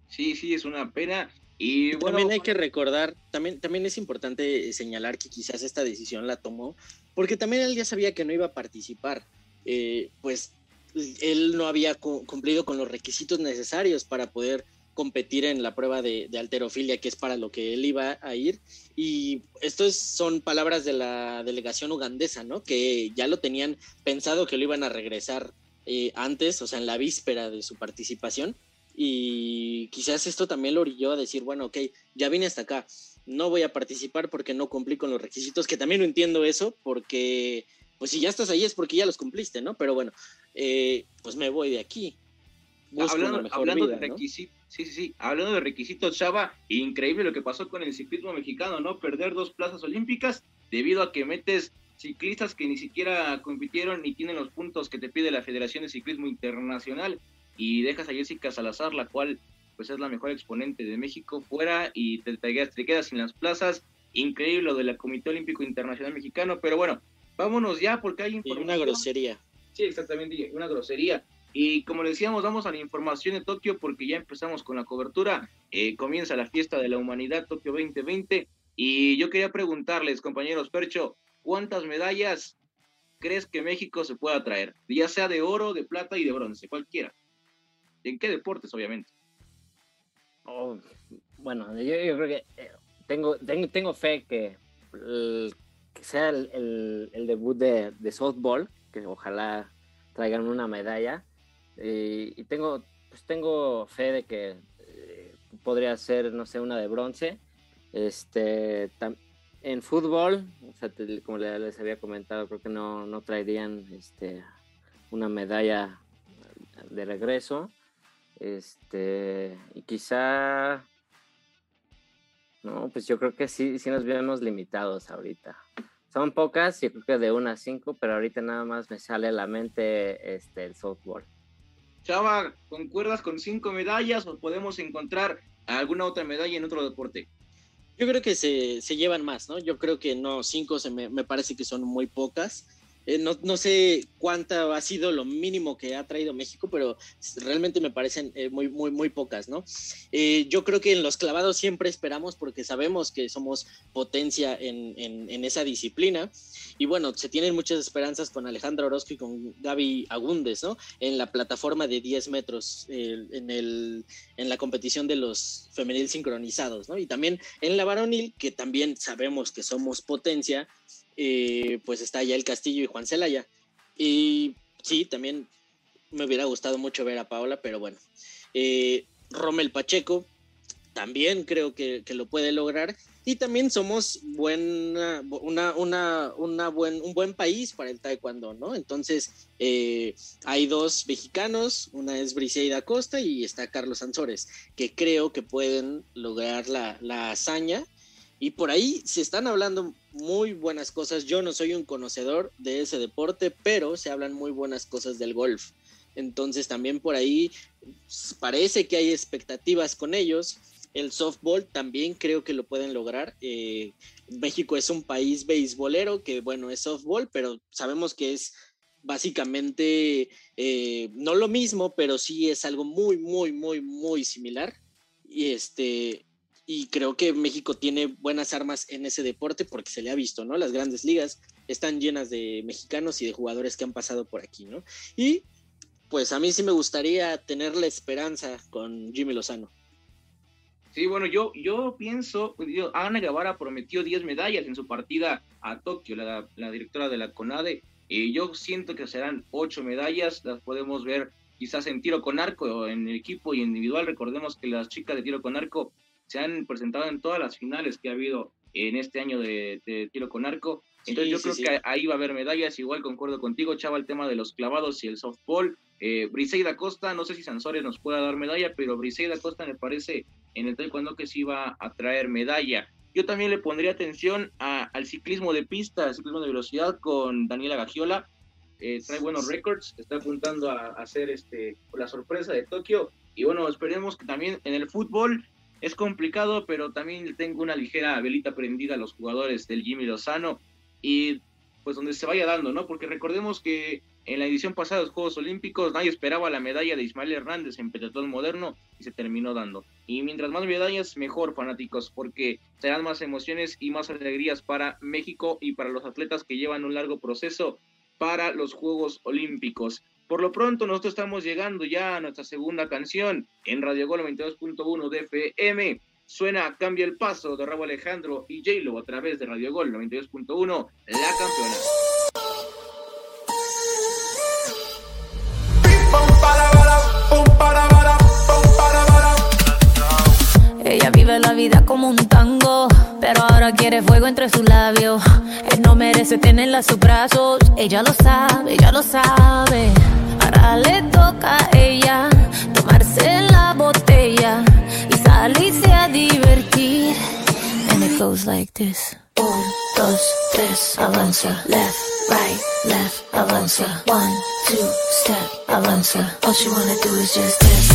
Sí, sí, es una pena. Y también hay que recordar, también, también es importante señalar que quizás esta decisión la tomó, porque también él ya sabía que no iba a participar. Eh, pues él no había cumplido con los requisitos necesarios para poder competir en la prueba de, alterofilia, que es para lo que él iba a ir. Y estas son palabras de la delegación ugandesa, ¿no? Que ya lo tenían pensado que lo iban a regresar eh, antes, o sea, en la víspera de su participación. Y quizás esto también lo orilló a decir, bueno, ok, ya vine hasta acá, no voy a participar porque no cumplí con los requisitos, que también no entiendo eso, porque pues si ya estás ahí es porque ya los cumpliste, ¿no? Pero bueno, eh, pues me voy de aquí. hablando, de requisitos, sí, sí, sí, hablando de requisitos, Chava, increíble lo que pasó con el ciclismo mexicano, ¿no? Perder dos plazas olímpicas debido a que metes ciclistas que ni siquiera compitieron ni tienen los puntos que te pide la Federación de Ciclismo Internacional y dejas a Jessica Salazar, la cual pues es la mejor exponente de México fuera y te, te, quedas sin las plazas. Increíble lo del Comité Olímpico Internacional Mexicano, pero bueno, vámonos ya porque hay información. una grosería. Sí, exactamente, una grosería. Y como le decíamos, vamos a la información de Tokio porque ya empezamos con la cobertura. Eh, comienza la fiesta de la humanidad Tokio 2020 y yo quería preguntarles, compañeros Percho, ¿cuántas medallas crees que México se pueda traer? Ya sea de oro, de plata y de bronce, cualquiera. ¿En qué deportes, obviamente? Oh, bueno, yo, creo que eh, tengo, tengo, fe que, sea el, debut de, softball, que ojalá traigan una medalla. y tengo, pues tengo fe de que eh, podría ser, no sé, una de bronce. Este, en fútbol, como les había comentado, creo que no, no traerían este, una medalla de regreso. Este, y quizá, no, pues yo creo que sí, sí nos vemos limitados ahorita. Son pocas, yo creo que de una a cinco, pero ahorita nada más me sale a la mente este, el softball. Chava, ¿concuerdas con cinco medallas o podemos encontrar alguna otra medalla en otro deporte? Yo creo que se, se llevan más, ¿no? Yo creo que no, cinco se me, me parece que son muy pocas. Eh, no, no, sé cuánta ha sido lo mínimo que ha traído México, pero realmente me parecen eh, muy, muy, muy pocas, ¿no? Eh, yo creo que en los clavados siempre esperamos porque sabemos que somos potencia en, en, esa disciplina. Y bueno, se tienen muchas esperanzas con Alejandra Orozco y con Gaby Agúndez, ¿no? En la plataforma de 10 metros, en, el, en la competición de los femenil sincronizados, ¿no? Y también en la varonil, que también sabemos que somos potencia eh, pues está ya el Castillo y Juan Celaya. Y sí, también me hubiera gustado mucho ver a Paola, pero bueno. Eh, Rommel Pacheco también creo que, lo puede lograr. Y también somos una, una, una buen, un buen país para el taekwondo, ¿no? Entonces, eh, hay dos mexicanos, una es Briseida Costa y está Carlos Ansores, que creo que pueden lograr la, la hazaña y por ahí se están hablando muy buenas cosas. Yo no soy un conocedor de ese deporte, pero se hablan muy buenas cosas del golf. Entonces también por ahí parece que hay expectativas con ellos. El softball también creo que lo pueden lograr. Eh, México es un país beisbolero que, bueno, es softball, pero sabemos que es básicamente eh, no lo mismo, pero sí es algo muy, muy, muy, muy similar. Y este, y creo que México tiene buenas armas en ese deporte porque se le ha visto, ¿no? Las grandes ligas están llenas de mexicanos y de jugadores que han pasado por aquí, ¿no? Y pues a mí sí me gustaría tener la esperanza con Jimmy Lozano. Sí, bueno, yo, yo pienso, pues, Ana Guevara prometió 10 medallas en su partida a Tokio, la, directora de la CONADE, y yo siento que serán 8 medallas, las podemos ver quizás en tiro con arco o en equipo y individual. Recordemos que las chicas de tiro con arco se han presentado en todas las finales que ha habido en este año de, tiro con arco. Entonces yo creo que ahí va a haber medallas, igual concuerdo contigo, Chava, el tema de los clavados y el softball. Eh, Briseida Costa, no sé si Sansores nos pueda dar medalla, pero Briseida Costa me parece en el taekwondo que sí va a traer medalla. Yo también le pondría atención al ciclismo de pista, al ciclismo de velocidad con Daniela Gagiola. Eh, trae buenos récords, está apuntando a, a hacer este, la sorpresa de Tokio. Y bueno, esperemos que también en el fútbol es complicado, pero también tengo una ligera velita prendida a los jugadores del Jimmy Lozano y pues donde se vaya dando, ¿no? Porque recordemos que en la edición pasada de los Juegos Olímpicos nadie esperaba la medalla de Ismael Hernández en pentatlón moderno y se terminó dando. Y mientras más medallas, mejor fanáticos, porque serán más emociones y más alegrías para México y para los atletas que llevan un largo proceso para los Juegos Olímpicos. Por lo pronto, nosotros estamos llegando ya a nuestra segunda canción en Radio Gol 92.1 de FM. Suena Cambia el Paso de Rabo Alejandro y J-Lo a través de Radio Gol 92.1, la campeona. Ella vive la vida como un tango, pero ahora quiere fuego entre sus labios. Él no merece tenerla a sus brazos, ella lo sabe, ella lo sabe. Ahora le toca a ella tomarse la botella y salirse a divertir. And it goes like this. Un, dos, tres, avanza. Left, right, left, avanza. One, two, step, avanza. All she wanna do is just dance,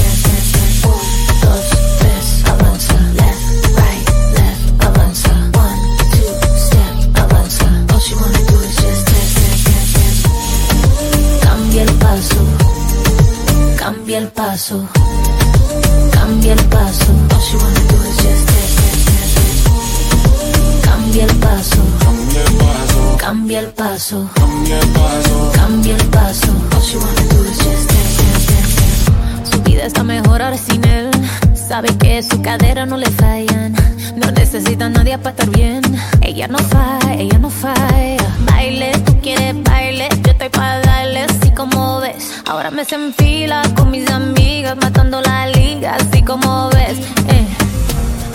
cambia el paso, cambia el paso. All wanna do is just dance, dance, dance, dance. Cambia el paso, cambia el paso, cambia el paso. All she wanna do is just dance. Su vida está mejor ahora sin él. Sabe que su cadera no le fallan. No necesita nadie para estar bien. Ella no falla, ella no falla. Baile, tú quieres baile. Yo para darle así como ves. Ahora me se enfila con mis amigas, matando la liga, así como ves. Eh.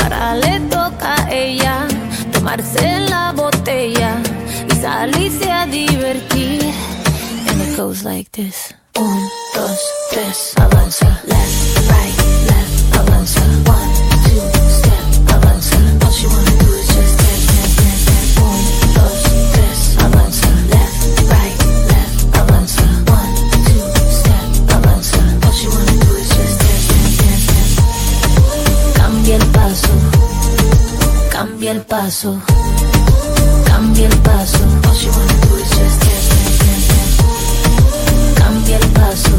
Ahora le toca a ella tomarse la botella y salirse a divertir. And it goes like this. Un, dos, tres, avanza. Left, right, left, avanza. One, two, step, avanza. All she wanna do cambia el paso, cambia el paso. All you wanna Cambia el paso,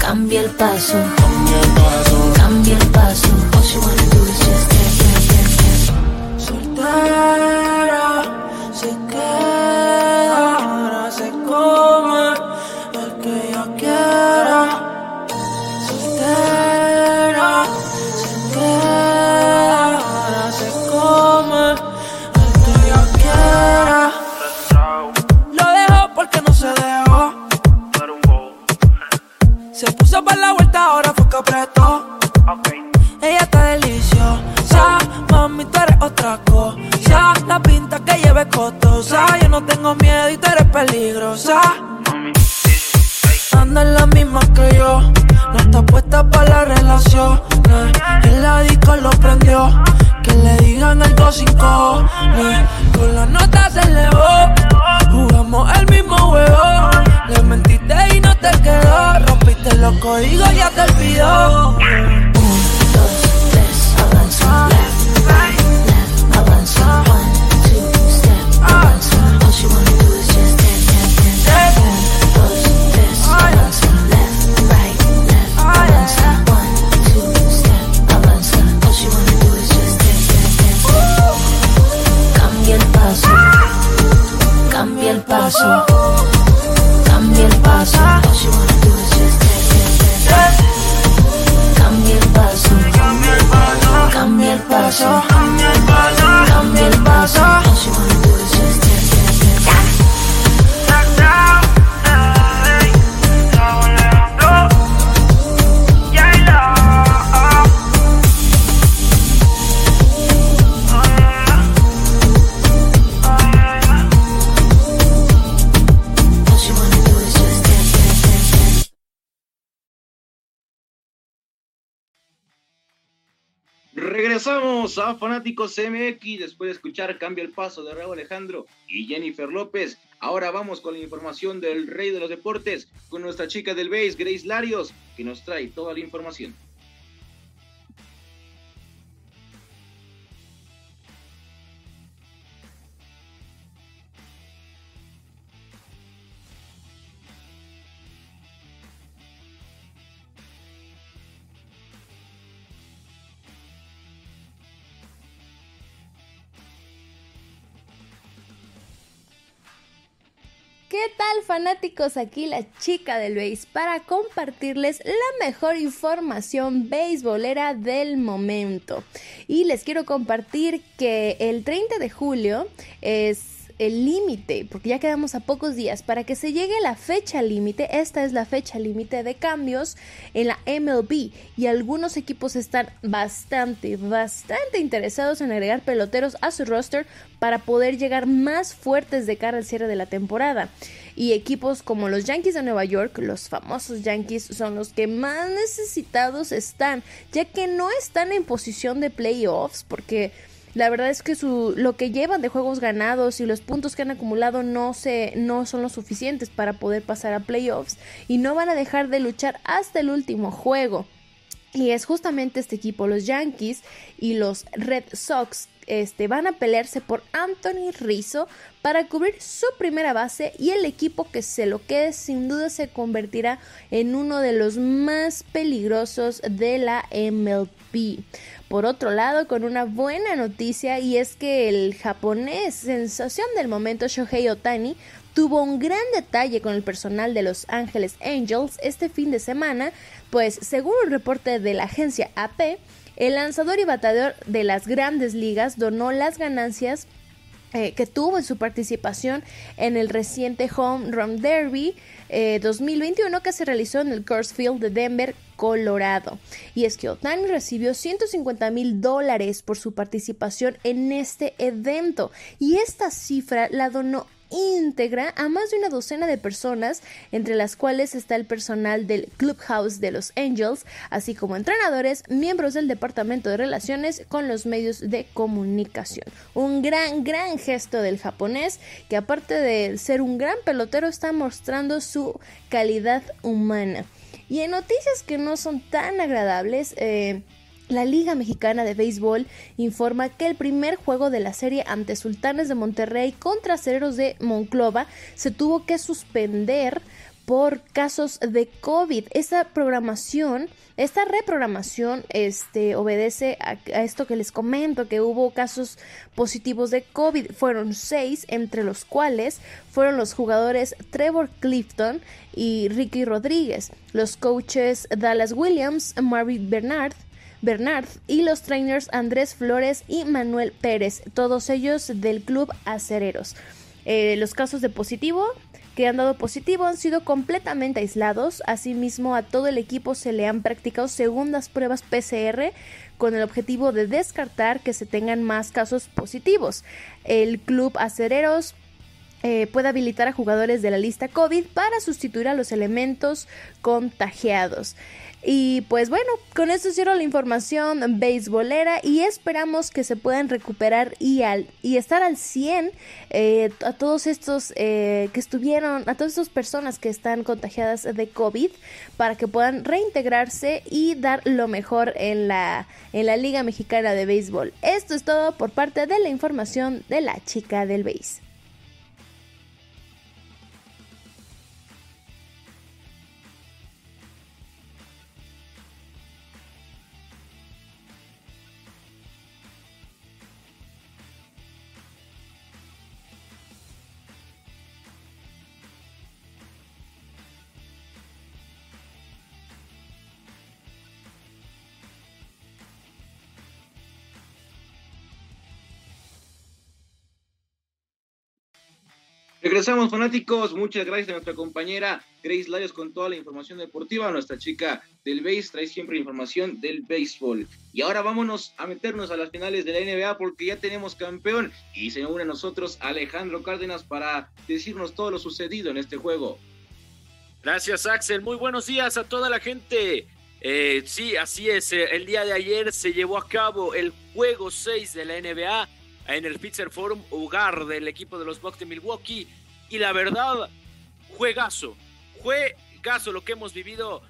cambia el paso, cambia el paso. A Fanáticos MX después de escuchar Cambia el Paso de Raúl Alejandro y Jennifer López. Ahora vamos con la información del rey de los deportes con nuestra chica del base, Grace Larios, que nos trae toda la información. Fanáticos? Aquí la chica del base para compartirles la mejor información beisbolera del momento. Y les quiero compartir que el 30 de julio es el límite, porque ya quedamos a pocos días para que se llegue la fecha límite. Esta es la fecha límite de cambios en la MLB y algunos equipos están bastante, bastante interesados en agregar peloteros a su roster para poder llegar más fuertes de cara al cierre de la temporada. Y equipos como los Yankees de Nueva York, los famosos Yankees, son los que más necesitados están, ya que no están en posición de playoffs, porque la verdad es que su, lo que llevan de juegos ganados y los puntos que han acumulado no, se, no son los suficientes para poder pasar a playoffs y no van a dejar de luchar hasta el último juego. Y es justamente este equipo, los Yankees y los Red Sox, este, van a pelearse por Anthony Rizzo para cubrir su primera base y el equipo que se lo quede sin duda se convertirá en uno de los más peligrosos de la MLB. Por otro lado, con una buena noticia y es que el japonés sensación del momento Shohei Otani tuvo un gran detalle con el personal de Los Ángeles Angels este fin de semana, pues según un reporte de la agencia AP, el lanzador y bateador de las grandes ligas donó las ganancias eh, que tuvo en su participación en el reciente Home Run Derby eh, 2021 que se realizó en el Coors Field de Denver, Colorado. Y es que Otani recibió 150 mil dólares por su participación en este evento y esta cifra la donó íntegra a más de una docena de personas, entre las cuales está el personal del Clubhouse de los Angels, así como entrenadores, miembros del Departamento de Relaciones con los medios de comunicación. Un gran, gran gesto del japonés que aparte de ser un gran pelotero está mostrando su calidad humana. Y en noticias que no son tan agradables, eh, La Liga Mexicana de Béisbol informa que el primer juego de la serie ante Sultanes de Monterrey contra Acereros de Monclova se tuvo que suspender por casos de COVID. Esta programación, esta reprogramación, este, obedece a, esto que les comento, que hubo casos positivos de COVID. Fueron seis, entre los cuales fueron los jugadores Trevor Clifton y Ricky Rodríguez, los coaches Dallas Williams, Marvin Bernard, Bernard y los trainers Andrés Flores y Manuel Pérez, todos ellos del club Acereros. Eh, los casos de positivo que han dado positivo han sido completamente aislados. Asimismo, a todo el equipo se le han practicado segundas pruebas PCR con el objetivo de descartar que se tengan más casos positivos. El club Acereros eh, puede habilitar a jugadores de la lista COVID para sustituir a los elementos contagiados. Y pues bueno, con esto cierro la información beisbolera y esperamos que se puedan recuperar y, al, y estar al 100 eh, a todos estos eh, que estuvieron, a todas estas personas que están contagiadas de COVID para que puedan reintegrarse y dar lo mejor en la, en la Liga Mexicana de Béisbol. Esto es todo por parte de la información de la chica del béis. Regresamos fanáticos, muchas gracias a nuestra compañera Grace Larios con toda la información deportiva, nuestra chica del base trae siempre información del béisbol. Y ahora vámonos a meternos a las finales de la NBA porque ya tenemos campeón y se une a nosotros Alejandro Cárdenas para decirnos todo lo sucedido en este juego. Gracias Axel, muy buenos días a toda la gente. Eh, sí, así es, el día de ayer se llevó a cabo el juego 6 de la NBA en el Pitzer Forum, hogar del equipo de los Bucks de Milwaukee. Y la verdad, juegazo, juegazo lo que hemos vivido,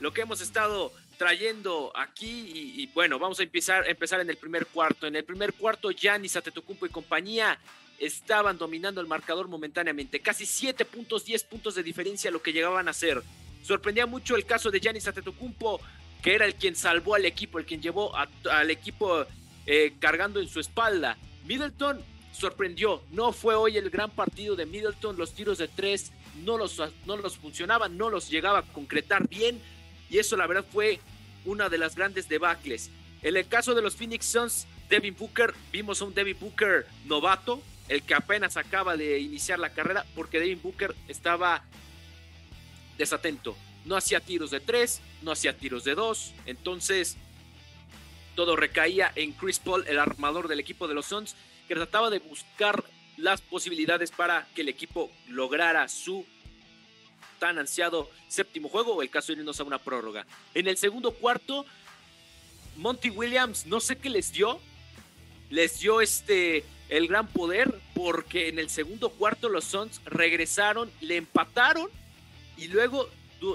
lo que hemos estado trayendo aquí. Y, bueno, vamos a empezar, empezar en el primer cuarto. En el primer cuarto, Giannis Antetokounmpo y compañía estaban dominando el marcador momentáneamente. Casi 7 puntos, 10 puntos de diferencia lo que llegaban a hacer. Sorprendía mucho el caso de Giannis Antetokounmpo, que era el quien salvó al equipo, el quien llevó al equipo eh, cargando en su espalda. Middleton sorprendió, no fue hoy el gran partido de Middleton, los tiros de tres no los, no los funcionaban, no los llegaba a concretar bien. Y eso la verdad fue una de las grandes debacles. En el caso de los Phoenix Suns, Devin Booker, vimos a un Devin Booker novato, el que apenas acaba de iniciar la carrera, porque Devin Booker estaba desatento. No hacía tiros de tres, no hacía tiros de dos, entonces todo recaía en Chris Paul, el armador del equipo de los Suns, que trataba de buscar las posibilidades para que el equipo lograra su tan ansiado séptimo juego o el caso de irnos a una prórroga. En el segundo cuarto, Monty Williams, no sé qué les dio, les dio este el gran poder porque en el segundo cuarto los Suns regresaron, le empataron y luego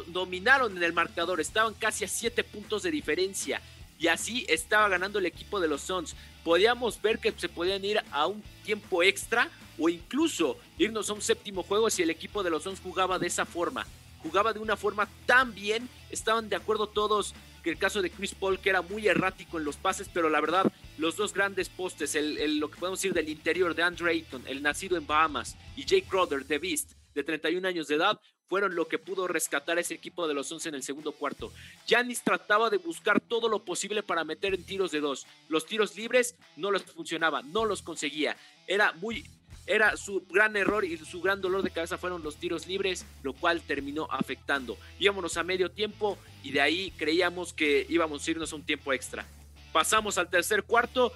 dominaron en el marcador, estaban casi a siete puntos de diferencia y así estaba ganando el equipo de los Suns. Podíamos ver que se podían ir a un tiempo extra o incluso irnos a un séptimo juego si el equipo de los Suns jugaba de esa forma. Jugaba de una forma tan bien, estaban de acuerdo todos que el caso de Chris Paul, que era muy errático en los pases, pero la verdad, los dos grandes postes, el, lo que podemos decir del interior de Andre Ayton, el nacido en Bahamas, y Jake Crowder, The Beast, de 31 años de edad, fueron lo que pudo rescatar ese equipo de los 11 en el segundo cuarto. Giannis trataba de buscar todo lo posible para meter en tiros de dos. Los tiros libres no los funcionaba, no los conseguía. Era muy era su gran error y su gran dolor de cabeza fueron los tiros libres, lo cual terminó afectando. Íbamos a medio tiempo y de ahí creíamos que íbamos a irnos a un tiempo extra. Pasamos al tercer cuarto,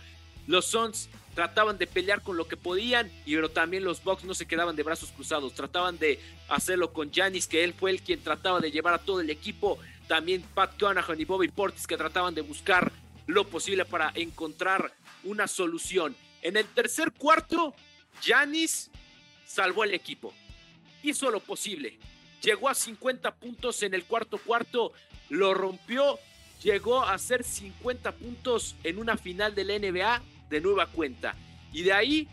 los Suns trataban de pelear con lo que podían, y pero también los Bucks no se quedaban de brazos cruzados, trataban de hacerlo con Janis, que él fue el quien trataba de llevar a todo el equipo, también Pat Conahan y Bobby Portis que trataban de buscar lo posible para encontrar una solución. En el tercer cuarto, Janis salvó al equipo, hizo lo posible, llegó a 50 puntos en el cuarto cuarto, lo rompió llegó a hacer 50 puntos en una final del NBA de nueva cuenta. Y de ahí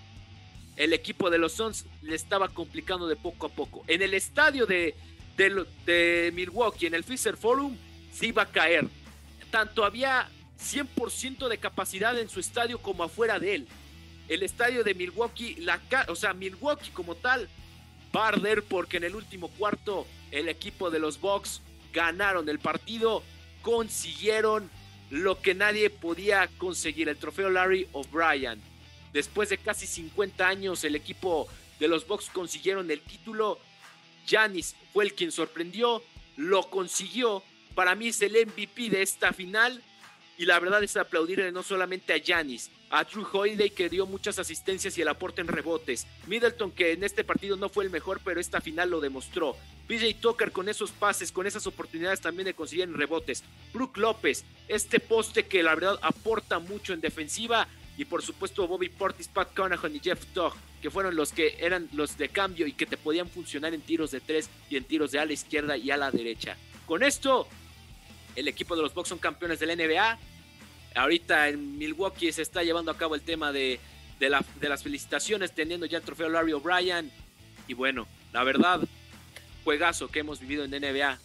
el equipo de los Suns le estaba complicando de poco a poco. En el estadio de, de, Milwaukee, en el Fisher Forum, se iba a caer. Tanto había 100% de capacidad en su estadio como afuera de él. El estadio de Milwaukee, la, o sea, Milwaukee como tal, va a arder porque en el último cuarto el equipo de los Bucks ganaron el partido, consiguieron lo que nadie podía conseguir, el trofeo Larry O'Brien. Después de casi 50 años, el equipo de los Bucks consiguieron el título. Janis fue el quien sorprendió, lo consiguió. Para mí es el MVP de esta final. Y la verdad es aplaudirle no solamente a Janis, a Drew Holiday que dio muchas asistencias y el aporte en rebotes. Middleton que en este partido no fue el mejor, pero esta final lo demostró. PJ Tucker con esos pases, con esas oportunidades también de conseguir rebotes. Brook López, este poste que la verdad aporta mucho en defensiva. Y por supuesto Bobby Portis, Pat Conahan y Jeff Tog, que fueron los que eran los de cambio y que te podían funcionar en tiros de tres y en tiros de a la izquierda y a la derecha. Con esto, el equipo de los Bucks son campeones de la NBA. Ahorita en Milwaukee se está llevando a cabo el tema de, de las felicitaciones, teniendo ya el trofeo Larry O'Brien. Y bueno, la verdad, juegazo que hemos vivido en NBA.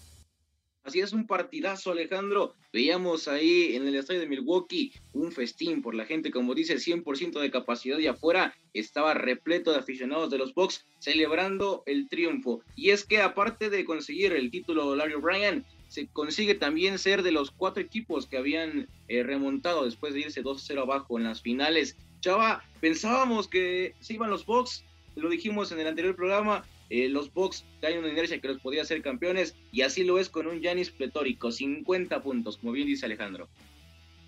Así es un partidazo, Alejandro. Veíamos ahí en el estadio de Milwaukee un festín por la gente, como dice, 100% de capacidad y afuera estaba repleto de aficionados de los Bucks celebrando el triunfo. Y es que aparte de conseguir el título Larry O'Brien, se consigue también ser de los cuatro equipos que habían eh, remontado después de irse 2-0 abajo en las finales. Chava, pensábamos que se iban los Bucks, lo dijimos en el anterior programa, eh, los Bucks traen una inercia que los podía hacer campeones y así lo es con un Yanis pletórico, 50 puntos, como bien dice Alejandro.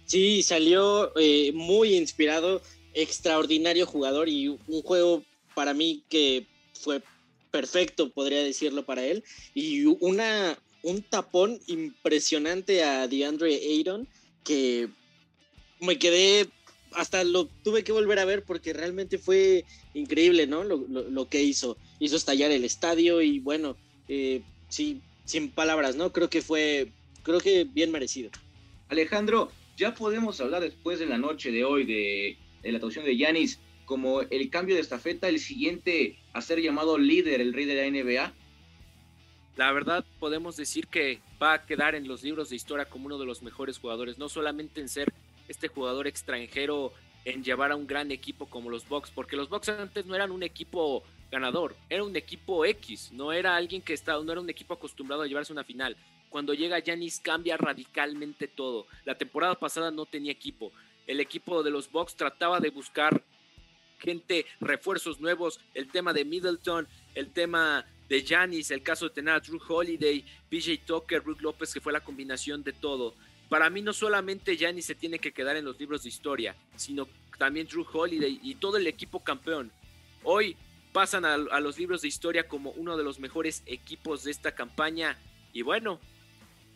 Sí, salió eh, muy inspirado, extraordinario jugador y un juego para mí que fue perfecto, podría decirlo para él, y una, un tapón impresionante a DeAndre Ayton que me quedé hasta lo tuve que volver a ver porque realmente fue increíble, ¿no? Lo, que hizo. Hizo estallar el estadio y bueno, eh, sí, sin palabras, ¿no? Creo que fue, creo que bien merecido. Alejandro, ya podemos hablar después de la noche de hoy de, la actuación de Yanis como el cambio de estafeta, el siguiente a ser llamado líder, el rey de la NBA. La verdad, podemos decir que va a quedar en los libros de historia como uno de los mejores jugadores, no solamente en ser este jugador extranjero en llevar a un gran equipo como los Bucks, porque los Bucks antes no eran un equipo ganador, era un equipo X, no era alguien que estaba, no era un equipo acostumbrado a llevarse una final. Cuando llega Yanis cambia radicalmente todo. La temporada pasada no tenía equipo. El equipo de los Bucks trataba de buscar gente, refuerzos nuevos, el tema de Middleton, el tema de Janis, el caso de tener a Drew Holiday, PJ Tucker, Brook López, que fue la combinación de todo. Para mí no solamente Giannis se tiene que quedar en los libros de historia, sino también Drew Holiday y todo el equipo campeón. Hoy pasan a, los libros de historia como uno de los mejores equipos de esta campaña. Y bueno,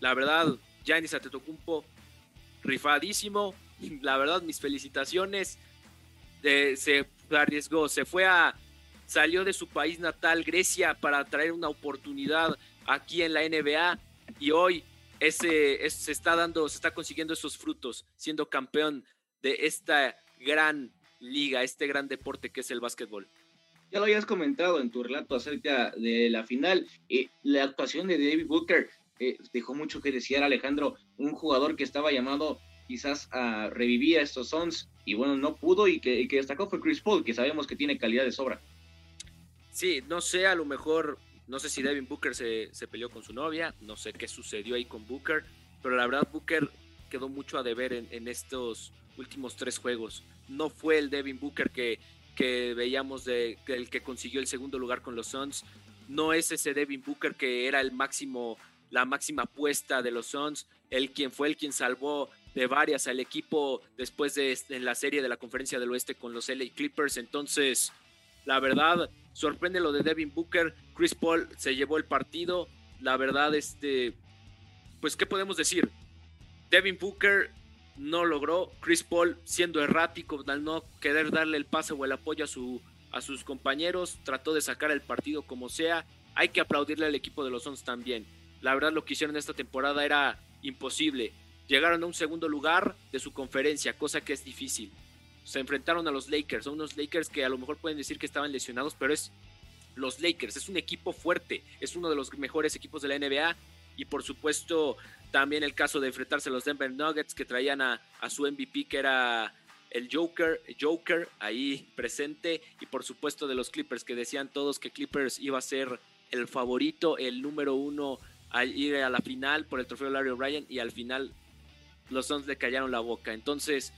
la verdad, Giannis Antetokounmpo, rifadísimo. La verdad, mis felicitaciones. Eh, se arriesgó, se fue a, salió de su país natal, Grecia, para traer una oportunidad aquí en la NBA. Y hoy ese, se está dando, se está consiguiendo esos frutos, siendo campeón de esta gran liga, este gran deporte que es el básquetbol. Ya lo habías comentado en tu relato acerca de la final. Eh, la actuación de David Booker eh, dejó mucho que decir, Alejandro, un jugador que estaba llamado quizás a revivir a estos Sons y bueno, no pudo y que, destacó fue Chris Paul, que sabemos que tiene calidad de sobra. Sí, no sé, a lo mejor no sé si Devin Booker se, peleó con su novia, no sé qué sucedió ahí con Booker, pero la verdad Booker quedó mucho a deber en, estos últimos tres juegos. No fue el Devin Booker que, que veíamos de el que consiguió el segundo lugar con los Suns. No es ese Devin Booker que era el máximo, la máxima apuesta de los Suns, el quien fue el quien salvó de varias al equipo después de en la serie de la conferencia del oeste con los LA Clippers. Entonces, la verdad, sorprende lo de Devin Booker. Chris Paul se llevó el partido. La verdad, este, pues, ¿qué podemos decir? Devin Booker no logró. Chris Paul, siendo errático, al no querer darle el pase o el apoyo a, su, a sus compañeros, trató de sacar el partido como sea. Hay que aplaudirle al equipo de los Suns también. La verdad, lo que hicieron esta temporada era imposible. llegaron a un segundo lugar de su conferencia, cosa que es difícil. Se enfrentaron a los Lakers, a unos Lakers que a lo mejor pueden decir que estaban lesionados, pero es los Lakers, es un equipo fuerte, es uno de los mejores equipos de la NBA y por supuesto también el caso de enfrentarse a los Denver Nuggets que traían a, a su MVP que era el Joker, Joker ahí presente y por supuesto de los Clippers que decían todos que Clippers iba a ser el favorito, el número uno a ir a la final por el trofeo Larry O'Brien y al final los Suns le callaron la boca. Entonces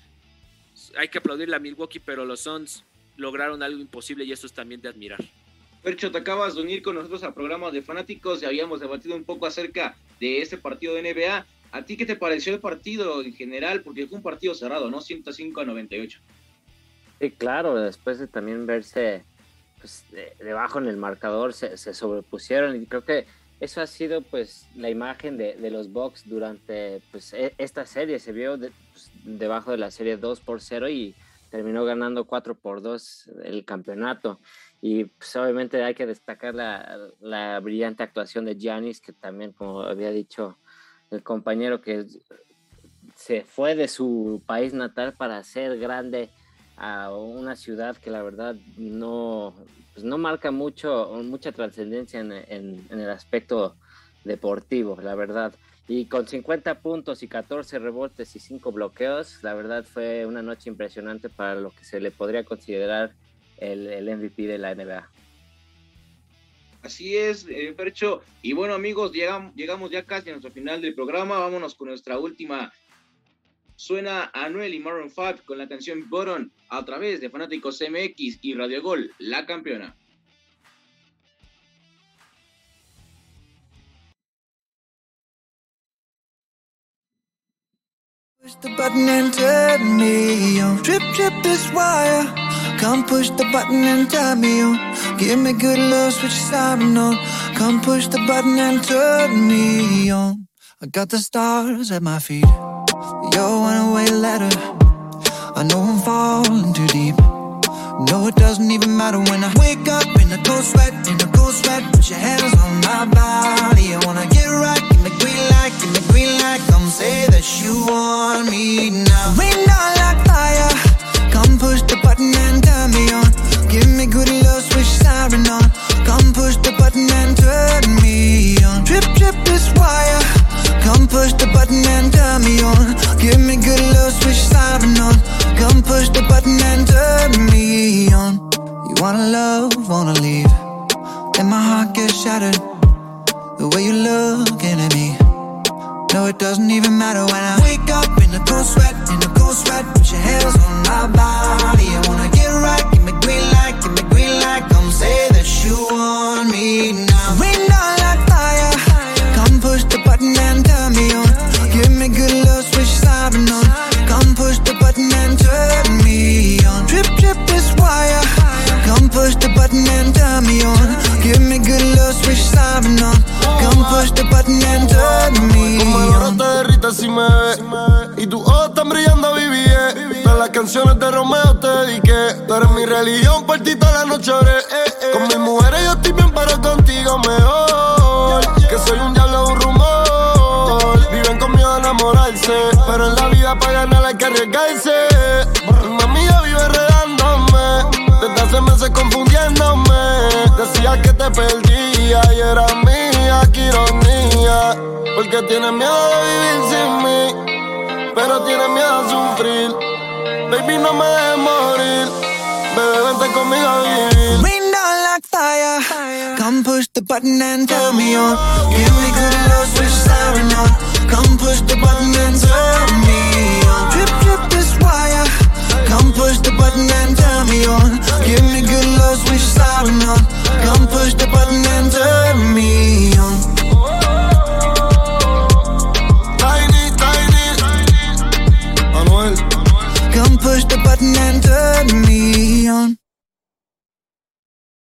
hay que aplaudirle a Milwaukee, pero los Suns lograron algo imposible y eso es también de admirar. Percho, te acabas de unir con nosotros al programa de fanáticos y habíamos debatido un poco acerca de este partido de NBA. ¿A ti qué te pareció el partido en general? Porque fue un partido cerrado, ¿no? 105 a 98. Sí, claro, después de también verse pues, debajo en el marcador, se, sobrepusieron y creo que eso ha sido pues la imagen de, los Bucks durante pues, e, esta serie. Se vio pues, debajo de la serie 2 por 0 y terminó ganando 4 por 2 el campeonato. Y pues, obviamente hay que destacar la, brillante actuación de Giannis, que también, como había dicho el compañero, que se fue de su país natal para ser grande a una ciudad que la verdad no, pues, no marca mucho, mucha trascendencia en, en, el aspecto deportivo, la verdad. Y con 50 puntos y 14 rebotes y 5 bloqueos, la verdad fue una noche impresionante para lo que se le podría considerar el, MVP de la NBA. Así es, eh, Percho. Y bueno, amigos, llegamos, llegamos ya casi a nuestro final del programa. Vámonos con nuestra última. Suena Anuel y Maroon 5 con la canción Button a través de Fanáticos MX y Radio Gol, la campeona. Push the button and turn me on. Trip, trip this wire. Come push the button and turn me on. Give me good love, switch siren on. Come push the button and turn me on. I got the stars at my feet. Your one way letter. I know I'm falling too deep. No, it doesn't even matter when I wake up in a cold sweat, in a cold sweat. Put your hands on my body. I wanna get right, give me green light, give me green light. Come say that you want me now. Rain down like fire. Come push the button and turn me on. Give me good love, switch siren on. Come push the button and turn me on. Drip, drip this wire. Come push the button and turn me on. Give me good love, switch siren on. Come push the button and turn me on. You wanna love, wanna leave. And my heart gets shattered. The way you looking at me. No, it doesn't even matter when I wake up in a cold sweat, in a cold sweat. Put your hands on my body. I wanna get right, give me green light, give me green light. Come say that you want me now. Rain down like fire. Come push the button and turn me on. Give me good love, switch siren on. Come push the button and turn me on. Drip, drip this wire. Push the button and turn me on. Give me good love, switch siren on. Come push the button and turn me on. te derrita si me ves. Y tus ojos están brillando, viví. Todas las canciones de Romeo te dediqué. Tú eres mi religión, por ti toda la noche oré. Eh, eh. Con mis mujeres yo estoy bien, pero contigo mejor. Que soy un diablo, un rumor. Viven conmigo a enamorarse. Pero en la vida para ganar hay que arriesgarse. Confundiéndome. Decía que te perdía y era mía, qué ironía. Porque tienes miedo de vivir sin mí. Pero tienes miedo a sufrir. Baby, no me dejes morir. Bebé, vente conmigo a vivir. Rain down like fire. Come push the button and turn me on. Give me good love, switch siren on. Come push the button and turn me on. Drip, drip this wire. Come push the button and turn me on. Give me good love, switch siren on. Come push the button and turn me on. Come push the button and turn me on.